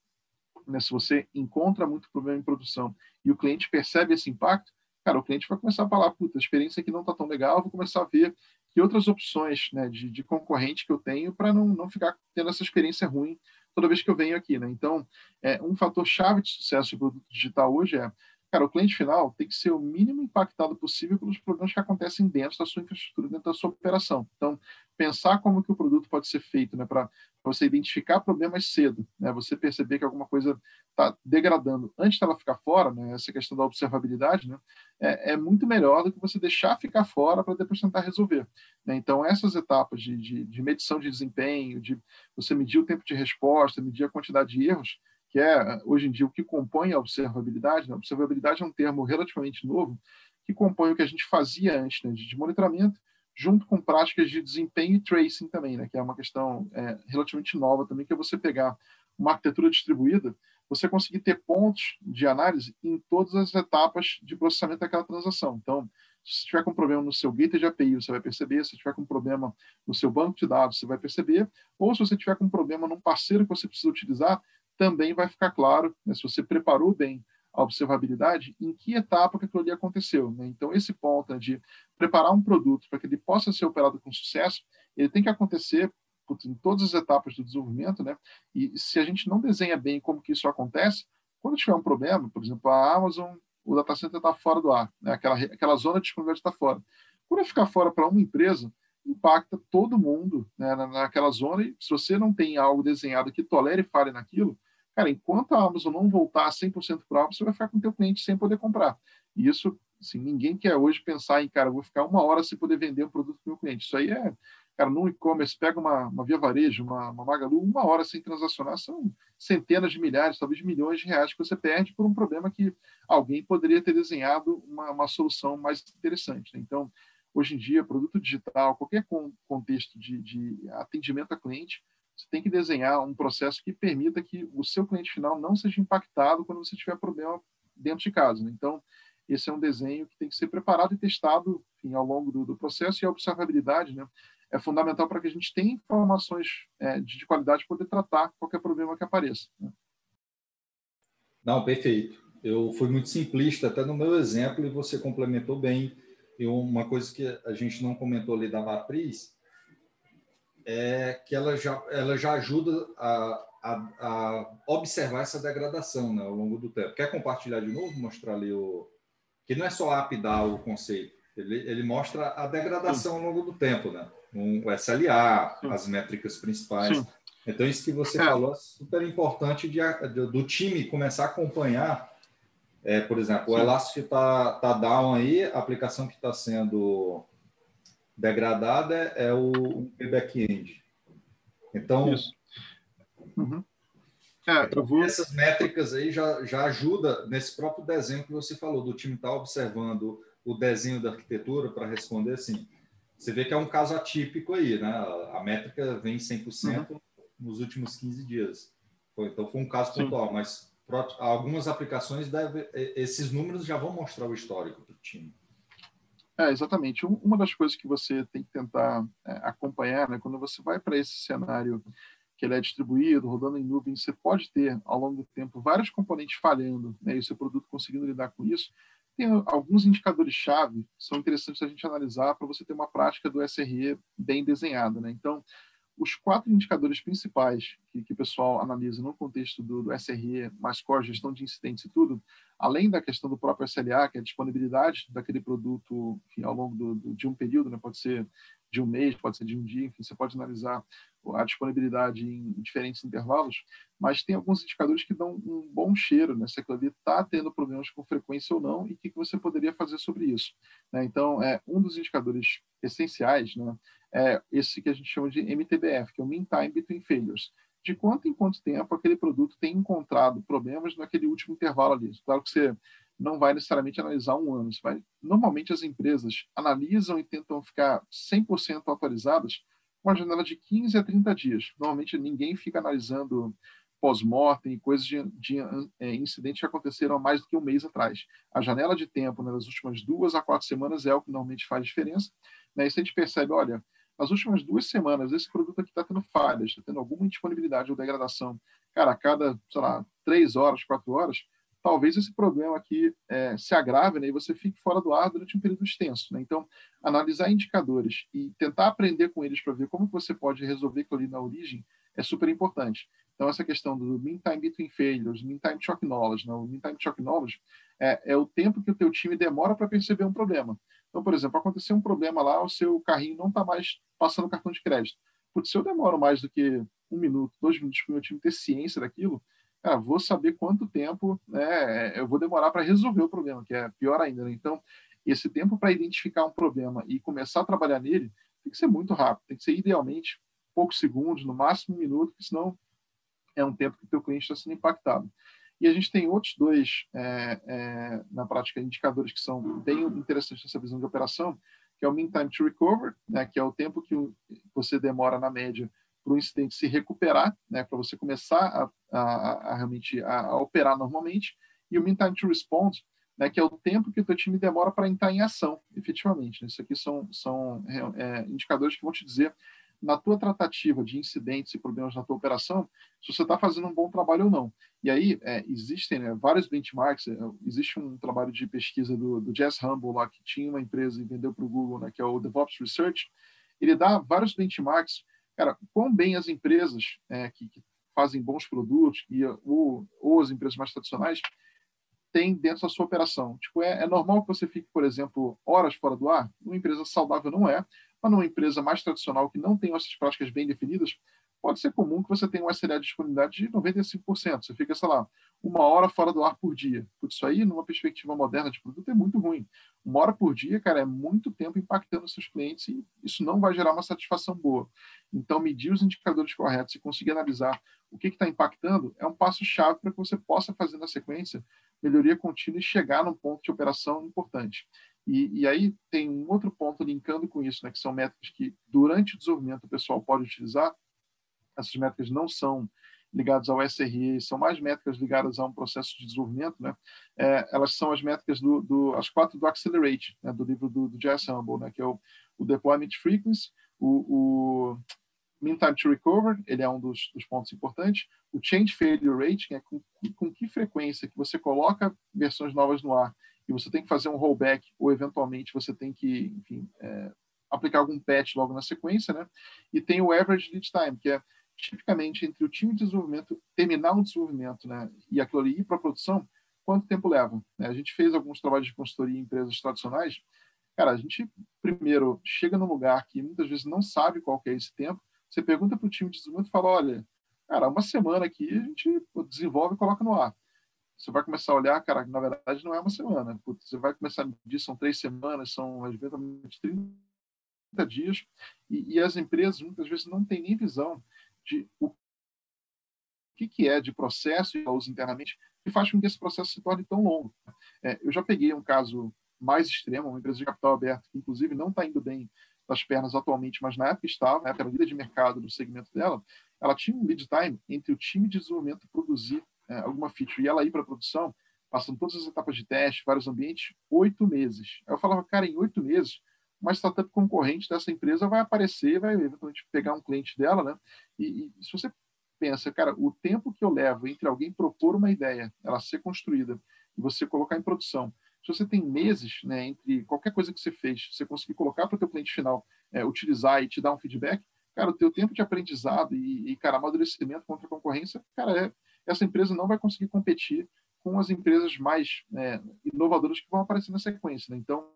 né, se você encontra muito problema em produção e o cliente percebe esse impacto, cara, o cliente vai começar a falar, puta, a experiência aqui não está tão legal, vou começar a ver que outras opções né, de, de concorrente que eu tenho para não, não ficar tendo essa experiência ruim toda vez que eu venho aqui. Né? Então, é, um fator chave de sucesso de produto digital hoje é, cara, o cliente final tem que ser o mínimo impactado possível pelos problemas que acontecem dentro da sua infraestrutura, dentro da sua operação. Então, pensar como que o produto pode ser feito, né, para você identificar problemas cedo, né, você perceber que alguma coisa está degradando antes dela ficar fora, né, essa questão da observabilidade, né, é, é, muito melhor do que você deixar ficar fora para depois tentar resolver. Né? Então, essas etapas de, de, de, medição de desempenho, de você medir o tempo de resposta, medir a quantidade de erros, que é, hoje em dia, o que compõe a observabilidade. Né? Observabilidade é um termo relativamente novo que compõe o que a gente fazia antes né, de monitoramento, junto com práticas de desempenho e tracing também, né, que é uma questão é, relativamente nova também, que é você pegar uma arquitetura distribuída, você conseguir ter pontos de análise em todas as etapas de processamento daquela transação. Então, se tiver com problema no seu gateway de API, você vai perceber. Se tiver com problema no seu banco de dados, você vai perceber. Ou se você tiver com problema num parceiro que você precisa utilizar, também vai ficar claro, né, se você preparou bem a observabilidade, em que etapa que aquilo ali aconteceu. Né? Então, esse ponto de preparar um produto para que ele possa ser operado com sucesso, ele tem que acontecer putz, em todas as etapas do desenvolvimento, né? E se a gente não desenha bem como que isso acontece, quando tiver um problema, por exemplo, a Amazon, o data center está fora do ar, né? aquela, aquela zona de disponibilidade está fora. Quando ficar fora para uma empresa, impacta todo mundo né, naquela zona. E se você não tem algo desenhado que tolere falha naquilo, cara, enquanto a Amazon não voltar a 100% para o você vai ficar com o teu cliente sem poder comprar. E isso, assim, ninguém quer hoje pensar em, cara, vou ficar uma hora sem poder vender um produto para o meu cliente. Isso aí é, cara, no e-commerce, pega uma, uma Via Varejo, uma, uma Magalu, uma hora sem transacionar são centenas de milhares, talvez milhões de reais que você perde por um problema que alguém poderia ter desenhado uma, uma solução mais interessante. Né? Então, hoje em dia, produto digital, qualquer contexto de, de atendimento a cliente, você tem que desenhar um processo que permita que o seu cliente final não seja impactado quando você tiver problema dentro de casa. Né? Então, esse é um desenho que tem que ser preparado e testado enfim, ao longo do, do, processo e a observabilidade né, é fundamental para que a gente tenha informações é, de, de, qualidade para poder tratar qualquer problema que apareça. Né? Não, perfeito. Eu fui muito simplista até no meu exemplo e você complementou bem. E uma coisa que a gente não comentou ali da matriz é que ela já, ela já ajuda a, a, a observar essa degradação né, ao longo do tempo. Quer compartilhar de novo? Mostrar ali o. Que não é só lapidar o conceito, ele, ele mostra a degradação ao longo do tempo, né? Um, o SLA, Sim. as métricas principais. Sim. Então, isso que você é. falou é super importante de, de, do time começar a acompanhar. É, por exemplo, Sim. o Elastic está tá down aí, a aplicação que está sendo degradada é o, back-end. Então, uhum. é, então vou... essas métricas aí já, já ajuda nesse próprio desenho que você falou, do time estar tá observando o desenho da arquitetura para responder assim. Você vê que é um caso atípico aí, né? A métrica vem 100% uhum. nos últimos 15 dias. Então, foi um caso Sim. pontual, mas algumas aplicações, deve, esses números já vão mostrar o histórico do time. É, exatamente. Uma das coisas que você tem que tentar é, acompanhar, né, quando você vai para esse cenário que ele é distribuído, rodando em nuvem, você pode ter, ao longo do tempo, vários componentes falhando, né, e o seu produto conseguindo lidar com isso. Tem alguns indicadores-chave que são interessantes a gente analisar para você ter uma prática do SRE bem desenhada. Né? Então, os quatro indicadores principais que, que o pessoal analisa no contexto do, do SRE, mais core, gestão de incidentes e tudo, além da questão do próprio SLA, que é a disponibilidade daquele produto enfim, ao longo do, do, de um período, né? pode ser de um mês, pode ser de um dia, enfim, você pode analisar a disponibilidade em diferentes intervalos, mas tem alguns indicadores que dão um bom cheiro, né? Se aquilo ali está tendo problemas com frequência ou não e o que, que você poderia fazer sobre isso. Né? Então, é um dos indicadores essenciais, né? É esse que a gente chama de MTBF, que é o Mean Time Between Failures. De quanto em quanto tempo aquele produto tem encontrado problemas naquele último intervalo ali. Claro que você não vai necessariamente analisar um ano. Vai... Normalmente as empresas analisam e tentam ficar 100% atualizadas uma janela de 15 a 30 dias. Normalmente ninguém fica analisando pós-mortem e coisas de, de é, incidentes que aconteceram há mais do que um mês atrás. A janela de tempo né, nas últimas duas a quatro semanas é o que normalmente faz diferença. Né? E se a gente percebe, olha, nas últimas duas semanas esse produto aqui está tendo falhas, está tendo alguma indisponibilidade ou degradação, cara, a cada, sei lá, três horas, quatro horas, talvez esse problema aqui é, se agrave né, e você fique fora do ar durante um período extenso. Né? Então, analisar indicadores e tentar aprender com eles para ver como você pode resolver aquilo ali na origem é super importante. Então, essa questão do mean time between failures, mean time shock knowledge, né? o mean time shock knowledge é, é o tempo que o teu time demora para perceber um problema. Então, por exemplo, aconteceu um problema lá, o seu carrinho não está mais passando cartão de crédito. Putz, se eu demoro mais do que um minuto, dois minutos para o meu time ter ciência daquilo, ah, vou saber quanto tempo né, eu vou demorar para resolver o problema, que é pior ainda. Né? Então, esse tempo para identificar um problema e começar a trabalhar nele tem que ser muito rápido, tem que ser idealmente poucos segundos, no máximo um minuto, porque senão é um tempo que o teu cliente está sendo impactado. E a gente tem outros dois, é, é, na prática, indicadores que são bem interessantes nessa visão de operação, que é o mean time to recover, né, que é o tempo que você demora, na média, para o incidente se recuperar, né, para você começar a, a, a realmente a, a, operar normalmente, e o mean time to respond, né, que é o tempo que o teu time demora para entrar em ação, efetivamente. Né? Isso aqui são, são é, indicadores que vão te dizer, na tua tratativa de incidentes e problemas na tua operação, se você está fazendo um bom trabalho ou não. E aí, é, existem né, vários benchmarks, é, existe um trabalho de pesquisa do, do Jess Humble lá, que tinha uma empresa e vendeu para o Google, né, que é o DevOps Research, ele dá vários benchmarks Cara, quão bem as empresas é, que, que, fazem bons produtos e, ou, ou as empresas mais tradicionais têm dentro da sua operação. Tipo, é, é normal que você fique, por exemplo, horas fora do ar? Uma empresa saudável não é, Mas numa empresa mais tradicional que não tem essas práticas bem definidas, pode ser comum que você tenha uma SLA de disponibilidade de 95%. Você fica, sei lá, uma hora fora do ar por dia. Isso aí, numa perspectiva moderna de produto, é muito ruim. Uma hora por dia, cara, é muito tempo impactando seus clientes e isso não vai gerar uma satisfação boa. Então, medir os indicadores corretos e conseguir analisar o que está impactando é um passo-chave para que você possa fazer na sequência melhoria contínua e chegar num ponto de operação importante. E, e, aí tem um outro ponto linkando com isso, né, que são métricas que durante o desenvolvimento o pessoal pode utilizar, essas métricas não são ligadas ao SRE, são mais métricas ligadas a um processo de desenvolvimento, né? É, elas são as métricas do, do, as quatro do Accelerate, né? do livro do, do Jess Humble, né? Que é o, o Deployment Frequency, o, o Mean Time to Recover, ele é um dos, dos pontos importantes, o Change Failure Rate, que é com, com que frequência que você coloca versões novas no ar e você tem que fazer um rollback ou eventualmente você tem que, enfim, é, aplicar algum patch logo na sequência, né? E tem o Average Lead Time, que é tipicamente entre o time de desenvolvimento terminar um desenvolvimento né, e aquilo ali ir para a produção, quanto tempo leva? Né? A gente fez alguns trabalhos de consultoria em empresas tradicionais. Cara, a gente primeiro chega num lugar que muitas vezes não sabe qual é esse tempo. Você pergunta para o time de desenvolvimento e fala: olha, cara, uma semana aqui a gente desenvolve e coloca no ar. Você vai começar a olhar, cara, na verdade não é uma semana. Você vai começar a medir, são três semanas, são eventualmente 30 dias. E, e as empresas muitas vezes não têm nem visão de o que, que é de processo e uso internamente que faz com que esse processo se torne tão longo. É, eu já peguei um caso mais extremo, uma empresa de capital aberto, que inclusive não está indo bem das pernas atualmente, mas na época estava, na época era líder de mercado do segmento dela, ela tinha um lead time entre o time de desenvolvimento produzir é, alguma feature e ela ir para a produção, passando todas as etapas de teste, vários ambientes, oito meses. Aí eu falava, cara, em oito meses, uma startup concorrente dessa empresa vai aparecer, vai eventualmente pegar um cliente dela, né? E, e, se você pensa, cara, o tempo que eu levo entre alguém propor uma ideia, ela ser construída e você colocar em produção, se você tem meses, né, entre qualquer coisa que você fez, você conseguir colocar para o teu cliente final, é, utilizar e te dar um feedback, cara, o teu tempo de aprendizado e, e cara, amadurecimento contra a concorrência, cara, é, essa empresa não vai conseguir competir com as empresas mais é, inovadoras que vão aparecer na sequência. Né? Então,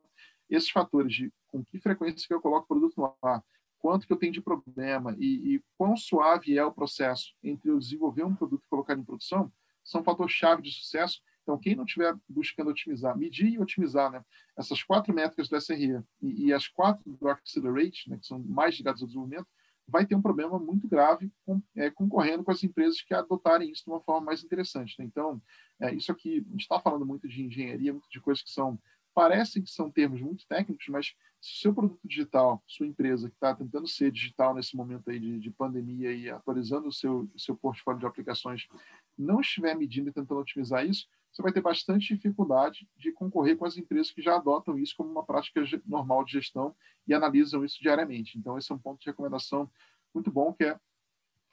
esses fatores de com que frequência que eu coloco o produto no ar, quanto que eu tenho de problema e, e quão suave é o processo entre eu desenvolver um produto e colocar em produção, são fatores-chave de sucesso. Então, quem não estiver buscando otimizar, medir e otimizar né, essas quatro métricas do SRE e, e as quatro do Accelerate, né, que são mais ligadas ao desenvolvimento, vai ter um problema muito grave com, é, concorrendo com as empresas que adotarem isso de uma forma mais interessante. Né? Então, é, isso aqui, a gente está falando muito de engenharia, muito de coisas que são parecem que são termos muito técnicos, mas se o seu produto digital, sua empresa que está tentando ser digital nesse momento aí de, de pandemia e atualizando o seu, seu portfólio de aplicações, não estiver medindo e tentando otimizar isso, você vai ter bastante dificuldade de concorrer com as empresas que já adotam isso como uma prática normal de gestão e analisam isso diariamente. Então, esse é um ponto de recomendação muito bom, que é,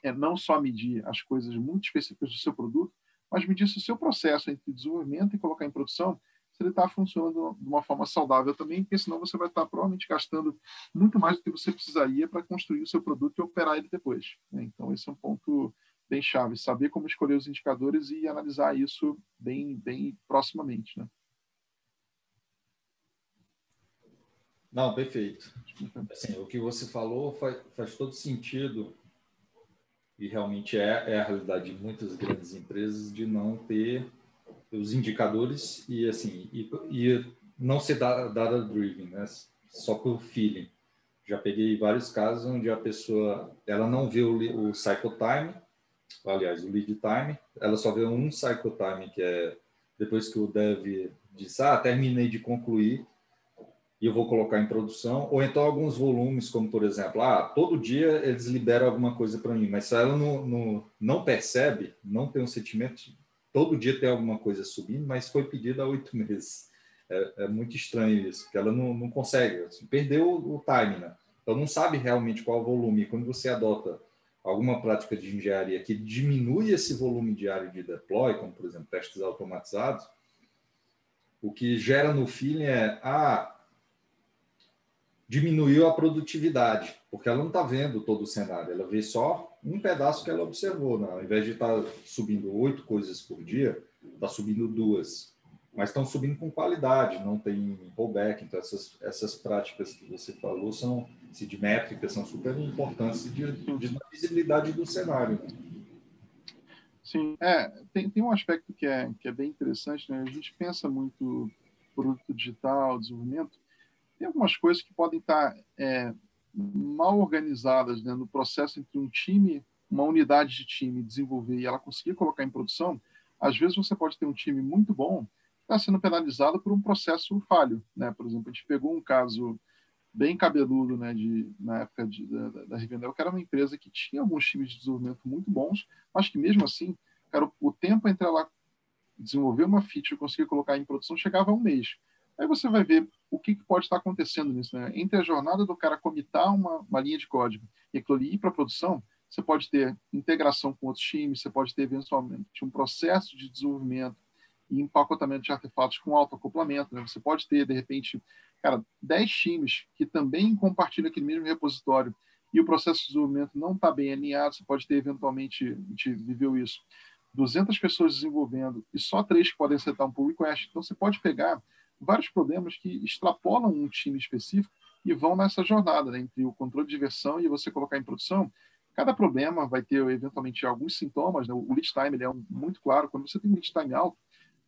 é não só medir as coisas muito específicas do seu produto, mas medir se o seu processo entre desenvolvimento e colocar em produção se ele está funcionando de uma forma saudável também, porque senão você vai estar provavelmente gastando muito mais do que você precisaria para construir o seu produto e operar ele depois. Né? Então, esse é um ponto bem chave, saber como escolher os indicadores e analisar isso bem, bem proximamente. Né? Não, perfeito. Assim, o que você falou faz, faz todo sentido e realmente é, é a realidade de muitas grandes empresas de não ter os indicadores e assim e, e não ser data driven, né? Só por feeling. Já peguei vários casos onde a pessoa ela não vê o, o cycle time, aliás, o lead time, ela só vê um cycle time que é depois que o dev diz, ah, terminei de concluir e eu vou colocar em produção, ou então alguns volumes, como por exemplo, ah, todo dia eles liberam alguma coisa para mim, mas se ela não, não, não percebe, não tem um sentimento todo dia tem alguma coisa subindo, mas foi pedido há oito meses. É, é, muito estranho isso, porque ela não, não consegue, assim, perdeu o, o time, né? Então não sabe realmente qual é o volume. Quando você adota alguma prática de engenharia que diminui esse volume diário de deploy, como por exemplo testes automatizados, o que gera no feeling é ah, diminuiu a produtividade, porque ela não está vendo todo o cenário, ela vê só um pedaço que ela observou. Né? Ao invés de estar tá subindo oito coisas por dia, está subindo duas. mas estão subindo com qualidade, não tem rollback. Então, essas, essas práticas que você falou são, se de métricas, são super importantes de, de visibilidade do cenário. Né? Sim, é, tem, tem um aspecto que é, que é bem interessante, né? A gente pensa muito produto digital, desenvolvimento, tem algumas coisas que podem estar é, mal organizadas né, no processo entre um time, uma unidade de time desenvolver e ela conseguir colocar em produção. Às vezes você pode ter um time muito bom está sendo penalizado por um processo falho, né? Por exemplo, a gente pegou um caso bem cabeludo, né, de, na época de, da, da Rivendell, que era uma empresa que tinha alguns times de desenvolvimento muito bons, mas que mesmo assim, cara, o, o tempo entre ela desenvolver uma feature e conseguir colocar em produção chegava a um mês. Aí você vai ver o que, que pode estar acontecendo nisso. Né? Entre a jornada do cara comitar uma, uma linha de código e aquilo ali ir para a produção, você pode ter integração com outros times, você pode ter eventualmente um processo de desenvolvimento e empacotamento de artefatos com autoacoplamento. Né? Você pode ter, de repente, cara, 10 times que também compartilham aquele mesmo repositório e o processo de desenvolvimento não está bem alinhado, você pode ter, eventualmente, a gente viveu isso, 200 pessoas desenvolvendo e só três que podem setar um pull request. Então, você pode pegar vários problemas que extrapolam um time específico e vão nessa jornada né, entre o controle de versão e você colocar em produção. Cada problema vai ter, eventualmente, alguns sintomas. Né? O lead time ele é um, muito claro. Quando você tem um lead time alto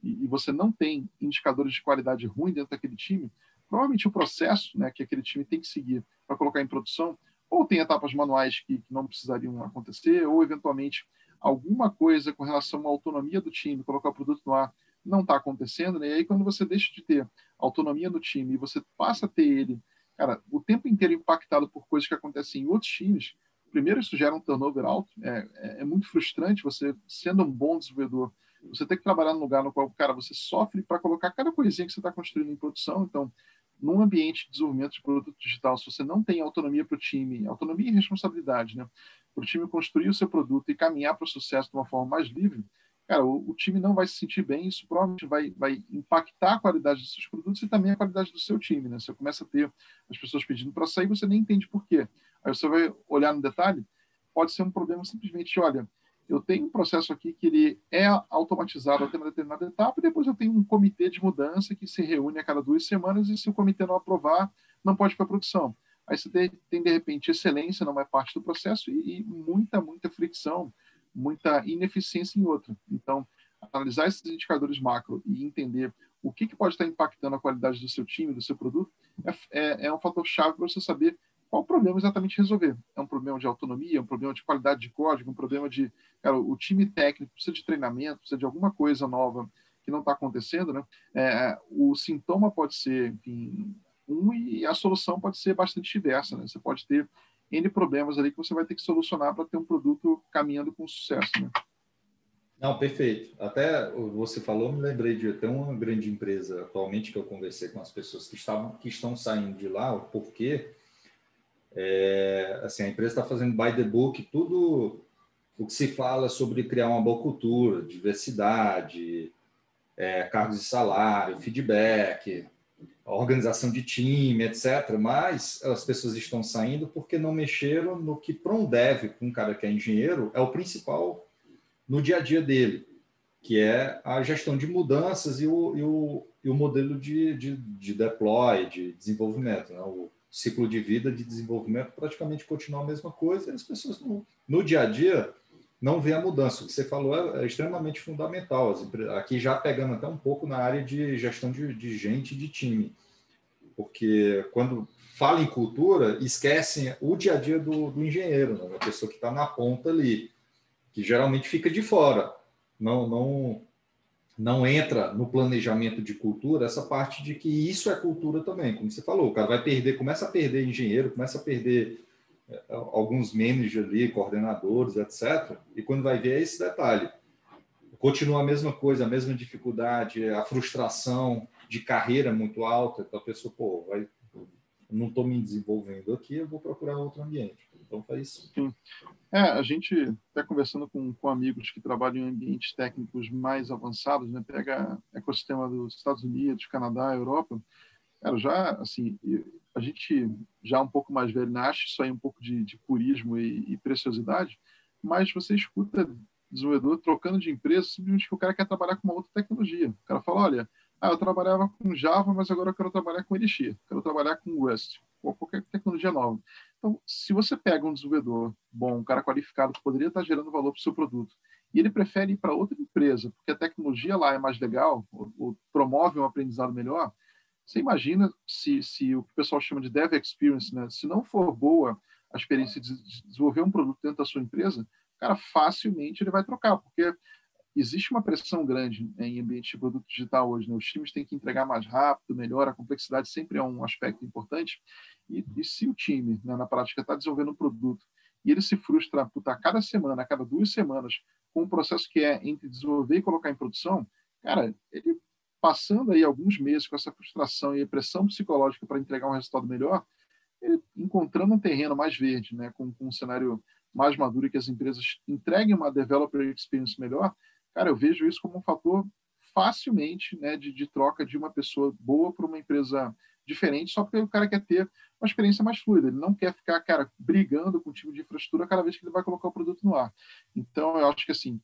e, e, você não tem indicadores de qualidade ruim dentro daquele time, provavelmente o processo né, que aquele time tem que seguir para colocar em produção ou tem etapas manuais que, que não precisariam acontecer, ou, eventualmente, alguma coisa com relação à autonomia do time, colocar o produto no ar, não está acontecendo, né? E aí, quando você deixa de ter autonomia no time e você passa a ter ele, cara, o tempo inteiro impactado por coisas que acontecem em outros times, primeiro, isso gera um turnover alto. É, é, é muito frustrante você, sendo um bom desenvolvedor, você ter que trabalhar num lugar no qual, cara, você sofre para colocar cada coisinha que você está construindo em produção. Então, num ambiente de desenvolvimento de produto digital, se você não tem autonomia para o time, autonomia e responsabilidade, né? Para o time construir o seu produto e caminhar para o sucesso de uma forma mais livre, cara, o, o, time não vai se sentir bem, isso provavelmente vai, vai impactar a qualidade dos seus produtos e também a qualidade do seu time, né? Você começa a ter as pessoas pedindo para sair, você nem entende por quê. Aí você vai olhar no detalhe, pode ser um problema simplesmente, olha, eu tenho um processo aqui que ele é automatizado até uma determinada etapa, e depois eu tenho um comitê de mudança que se reúne a cada duas semanas, e se o comitê não aprovar, não pode ir para a produção. Aí você tem, de repente, excelência numa parte do processo e, e muita, muita fricção, muita ineficiência em outra. Então, analisar esses indicadores macro e entender o que, que pode estar impactando a qualidade do seu time, do seu produto, é, é, é um fator chave para você saber qual problema exatamente resolver. É um problema de autonomia, é um problema de qualidade de código, um problema de, cara, o time técnico precisa de treinamento, precisa de alguma coisa nova que não está acontecendo, né? É, o sintoma pode ser, enfim, um e a solução pode ser bastante diversa, né? Você pode ter N problemas ali que você vai ter que solucionar para ter um produto caminhando com sucesso, né? Não, perfeito. Até você falou, me lembrei de até uma grande empresa atualmente que eu conversei com as pessoas que estavam que estão saindo de lá, o porquê é, assim, a empresa está fazendo by the book tudo o que se fala sobre criar uma boa cultura, diversidade, é, cargos de salário, feedback, organização de time, etc. Mas as pessoas estão saindo porque não mexeram no que para um dev, um cara que é engenheiro, é o principal no dia a dia dele, que é a gestão de mudanças e o, e o, e o modelo de, de, de deploy, de desenvolvimento, né? o, ciclo de vida de desenvolvimento praticamente continua a mesma coisa, e as pessoas no, no dia a dia não vê a mudança. O que você falou é, é extremamente fundamental. aqui já pegando até um pouco na área de gestão de, de gente de time, porque quando fala em cultura, esquecem o dia a dia do, do engenheiro, né? a pessoa que está na ponta ali, que geralmente fica de fora, não, não não entra no planejamento de cultura essa parte de que isso é cultura também, como você falou, o cara vai perder, começa a perder engenheiro, começa a perder alguns managers ali, coordenadores, etc. E quando vai ver é esse detalhe. Continua a mesma coisa, a mesma dificuldade, a frustração de carreira muito alta, então a pessoa, pô, vai, não estou me desenvolvendo aqui, eu vou procurar outro ambiente. Então faz. Sim. É, a gente está conversando com, com amigos que trabalham em ambientes técnicos mais avançados, né? Pega ecossistema dos Estados Unidos, Canadá, Europa. Cara, já assim, a gente já um pouco mais velho, né? acha isso aí um pouco de, de purismo e, e, preciosidade, mas você escuta desenvolvedor trocando de empresa simplesmente que o cara quer trabalhar com uma outra tecnologia. O cara fala, olha, Ah, eu trabalhava com Java, mas agora eu quero trabalhar com Elixir, quero trabalhar com Rust, ou qualquer tecnologia nova. Então, se você pega um desenvolvedor bom, um cara qualificado que poderia estar gerando valor para o seu produto, e ele prefere ir para outra empresa, porque a tecnologia lá é mais legal, ou, ou, promove um aprendizado melhor, você imagina se, se o que o pessoal chama de dev experience, né, se não for boa a experiência de desenvolver um produto dentro da sua empresa, o cara facilmente ele vai trocar, porque existe uma pressão grande em ambiente de produto digital hoje. Né? Os times têm que entregar mais rápido, melhor, a complexidade sempre é um aspecto importante. E, e se o time, né, na prática, está desenvolvendo um produto e ele se frustra puta, a cada semana, a cada duas semanas, com um processo que é entre desenvolver e colocar em produção, cara, ele passando aí alguns meses com essa frustração e pressão psicológica para entregar um resultado melhor, encontrando um terreno mais verde, né, com, com um cenário mais maduro que as empresas entreguem uma developer experience melhor, cara, eu vejo isso como um fator facilmente né, de, de troca de uma pessoa boa para uma empresa diferente, só porque o cara quer ter uma experiência mais fluida. Ele não quer ficar, cara, brigando com o time de infraestrutura cada vez que ele vai colocar o produto no ar. Então, eu acho que, assim,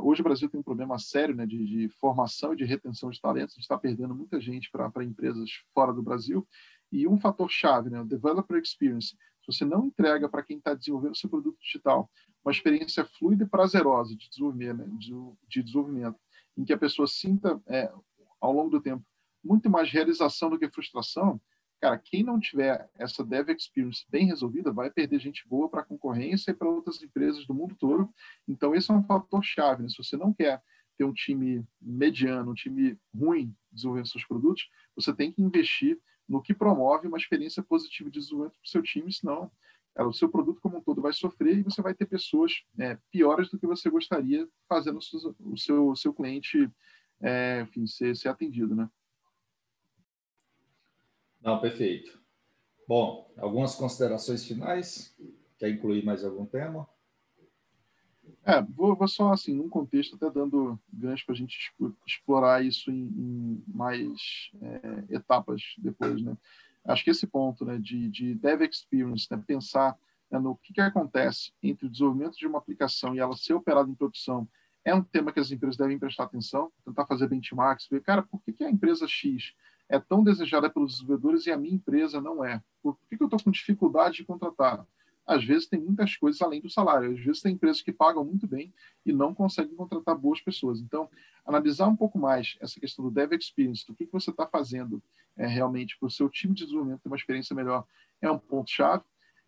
hoje o Brasil tem um problema sério né, de, de, formação e de retenção de talentos. A gente está perdendo muita gente para empresas fora do Brasil. E um fator chave, né, o developer experience. Se você não entrega para quem está desenvolvendo seu produto digital uma experiência fluida e prazerosa de desenvolvimento, né, de, de desenvolvimento em que a pessoa sinta, é, ao longo do tempo, muito mais realização do que frustração, cara, quem não tiver essa dev experience bem resolvida vai perder gente boa para a concorrência e para outras empresas do mundo todo. Então, esse é um fator chave. Né? Se você não quer ter um time mediano, um time ruim desenvolvendo seus produtos, você tem que investir no que promove uma experiência positiva de desenvolvimento para o seu time, senão cara, o seu produto como um todo vai sofrer e você vai ter pessoas é, piores do que você gostaria fazendo o seu, o seu cliente é, enfim, ser, ser atendido, né? Não, perfeito. Bom, algumas considerações finais? Quer incluir mais algum tema? É, vou, vou só, assim, num contexto, até dando gancho para a gente explorar isso em, em mais é, etapas depois, né? Acho que esse ponto né, de, de dev experience, né, pensar né, no que, que acontece entre o desenvolvimento de uma aplicação e ela ser operada em produção, é um tema que as empresas devem prestar atenção, tentar fazer benchmarks, ver, cara, por que, que a empresa X é tão desejada pelos desenvolvedores e a minha empresa não é? Por que, que eu estou com dificuldade de contratar? Às vezes tem muitas coisas além do salário. Às vezes tem empresas que pagam muito bem e não conseguem contratar boas pessoas. Então, analisar um pouco mais essa questão do dev experience, do que, que você está fazendo é, realmente para o seu time de desenvolvimento ter uma experiência melhor, é um ponto-chave.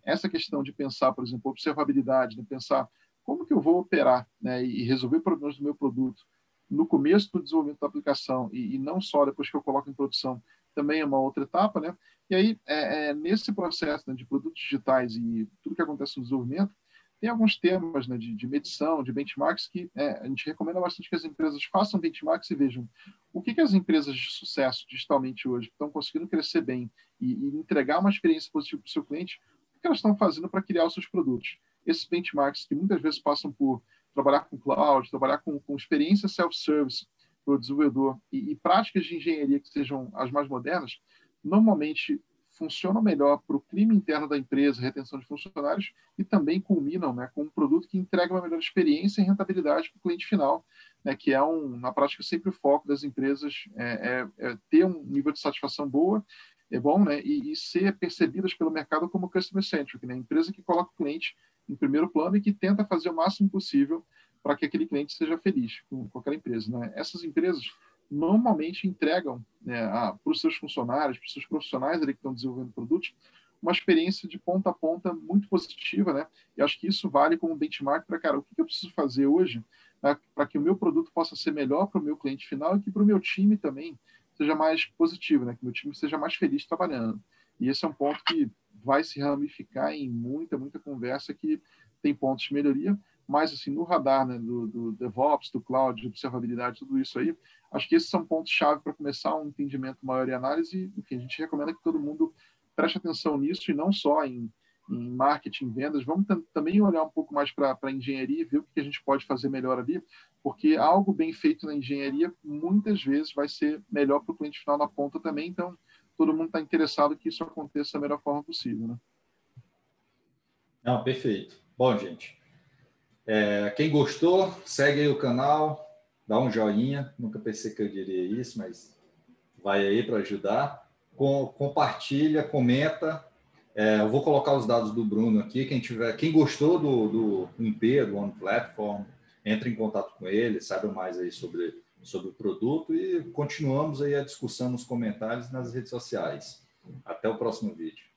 Essa questão de pensar, por exemplo, observabilidade, de pensar como que eu vou operar né, e resolver problemas do meu produto no começo do desenvolvimento da aplicação e, e, não só depois que eu coloco em produção, também é uma outra etapa, né? E aí, é, é, nesse processo né, de produtos digitais e tudo que acontece no desenvolvimento, tem alguns temas né, de, de, medição, de benchmarks, que é, a gente recomenda bastante que as empresas façam benchmarks e vejam o que, que as empresas de sucesso digitalmente hoje estão conseguindo crescer bem e, e entregar uma experiência positiva para o seu cliente, o que elas estão fazendo para criar os seus produtos. Esses benchmarks, que muitas vezes passam por trabalhar com cloud, trabalhar com, com experiência self-service para o desenvolvedor e, e, práticas de engenharia que sejam as mais modernas, normalmente funcionam melhor para o clima interno da empresa, retenção de funcionários e também culminam né, com um produto que entrega uma melhor experiência e rentabilidade para o cliente final, né, que é, um, na prática, sempre o foco das empresas é, é, é ter um nível de satisfação boa é bom, né? E, e, ser percebidas pelo mercado como customer centric, né? Empresa que coloca o cliente em primeiro plano e que tenta fazer o máximo possível para que aquele cliente seja feliz com, aquela empresa. Né? Essas empresas normalmente entregam né, para os seus funcionários, para os seus profissionais ali que estão desenvolvendo produtos, uma experiência de ponta a ponta muito positiva, né? E acho que isso vale como benchmark para, cara, o que eu preciso fazer hoje né, para que o meu produto possa ser melhor para o meu cliente final e que para o meu time também seja mais positivo, né? Que meu time seja mais feliz trabalhando. E esse é um ponto que vai se ramificar em muita, muita conversa que tem pontos de melhoria, mas assim, no radar né, do, do DevOps, do Cloud, de observabilidade, tudo isso aí, acho que esses são pontos-chave para começar um entendimento maior e análise. Enfim, a gente recomenda que todo mundo preste atenção nisso e não só em, em marketing, vendas. Vamos também olhar um pouco mais para a engenharia e ver o que a gente pode fazer melhor ali, porque algo bem feito na engenharia muitas vezes vai ser melhor para o cliente final na ponta também. Então, todo mundo está interessado que isso aconteça da melhor forma possível. Né? Não, perfeito. Bom, gente, é, quem gostou, segue aí o canal, dá um joinha. Nunca pensei que eu diria isso, mas vai aí para ajudar. Com, compartilha, comenta. É, eu vou colocar os dados do Bruno aqui. Quem tiver, quem gostou do, do 1P, do One Platform, entre em contato com ele, saiba mais aí sobre, sobre o produto e continuamos aí a discussão nos comentários nas redes sociais. Até o próximo vídeo.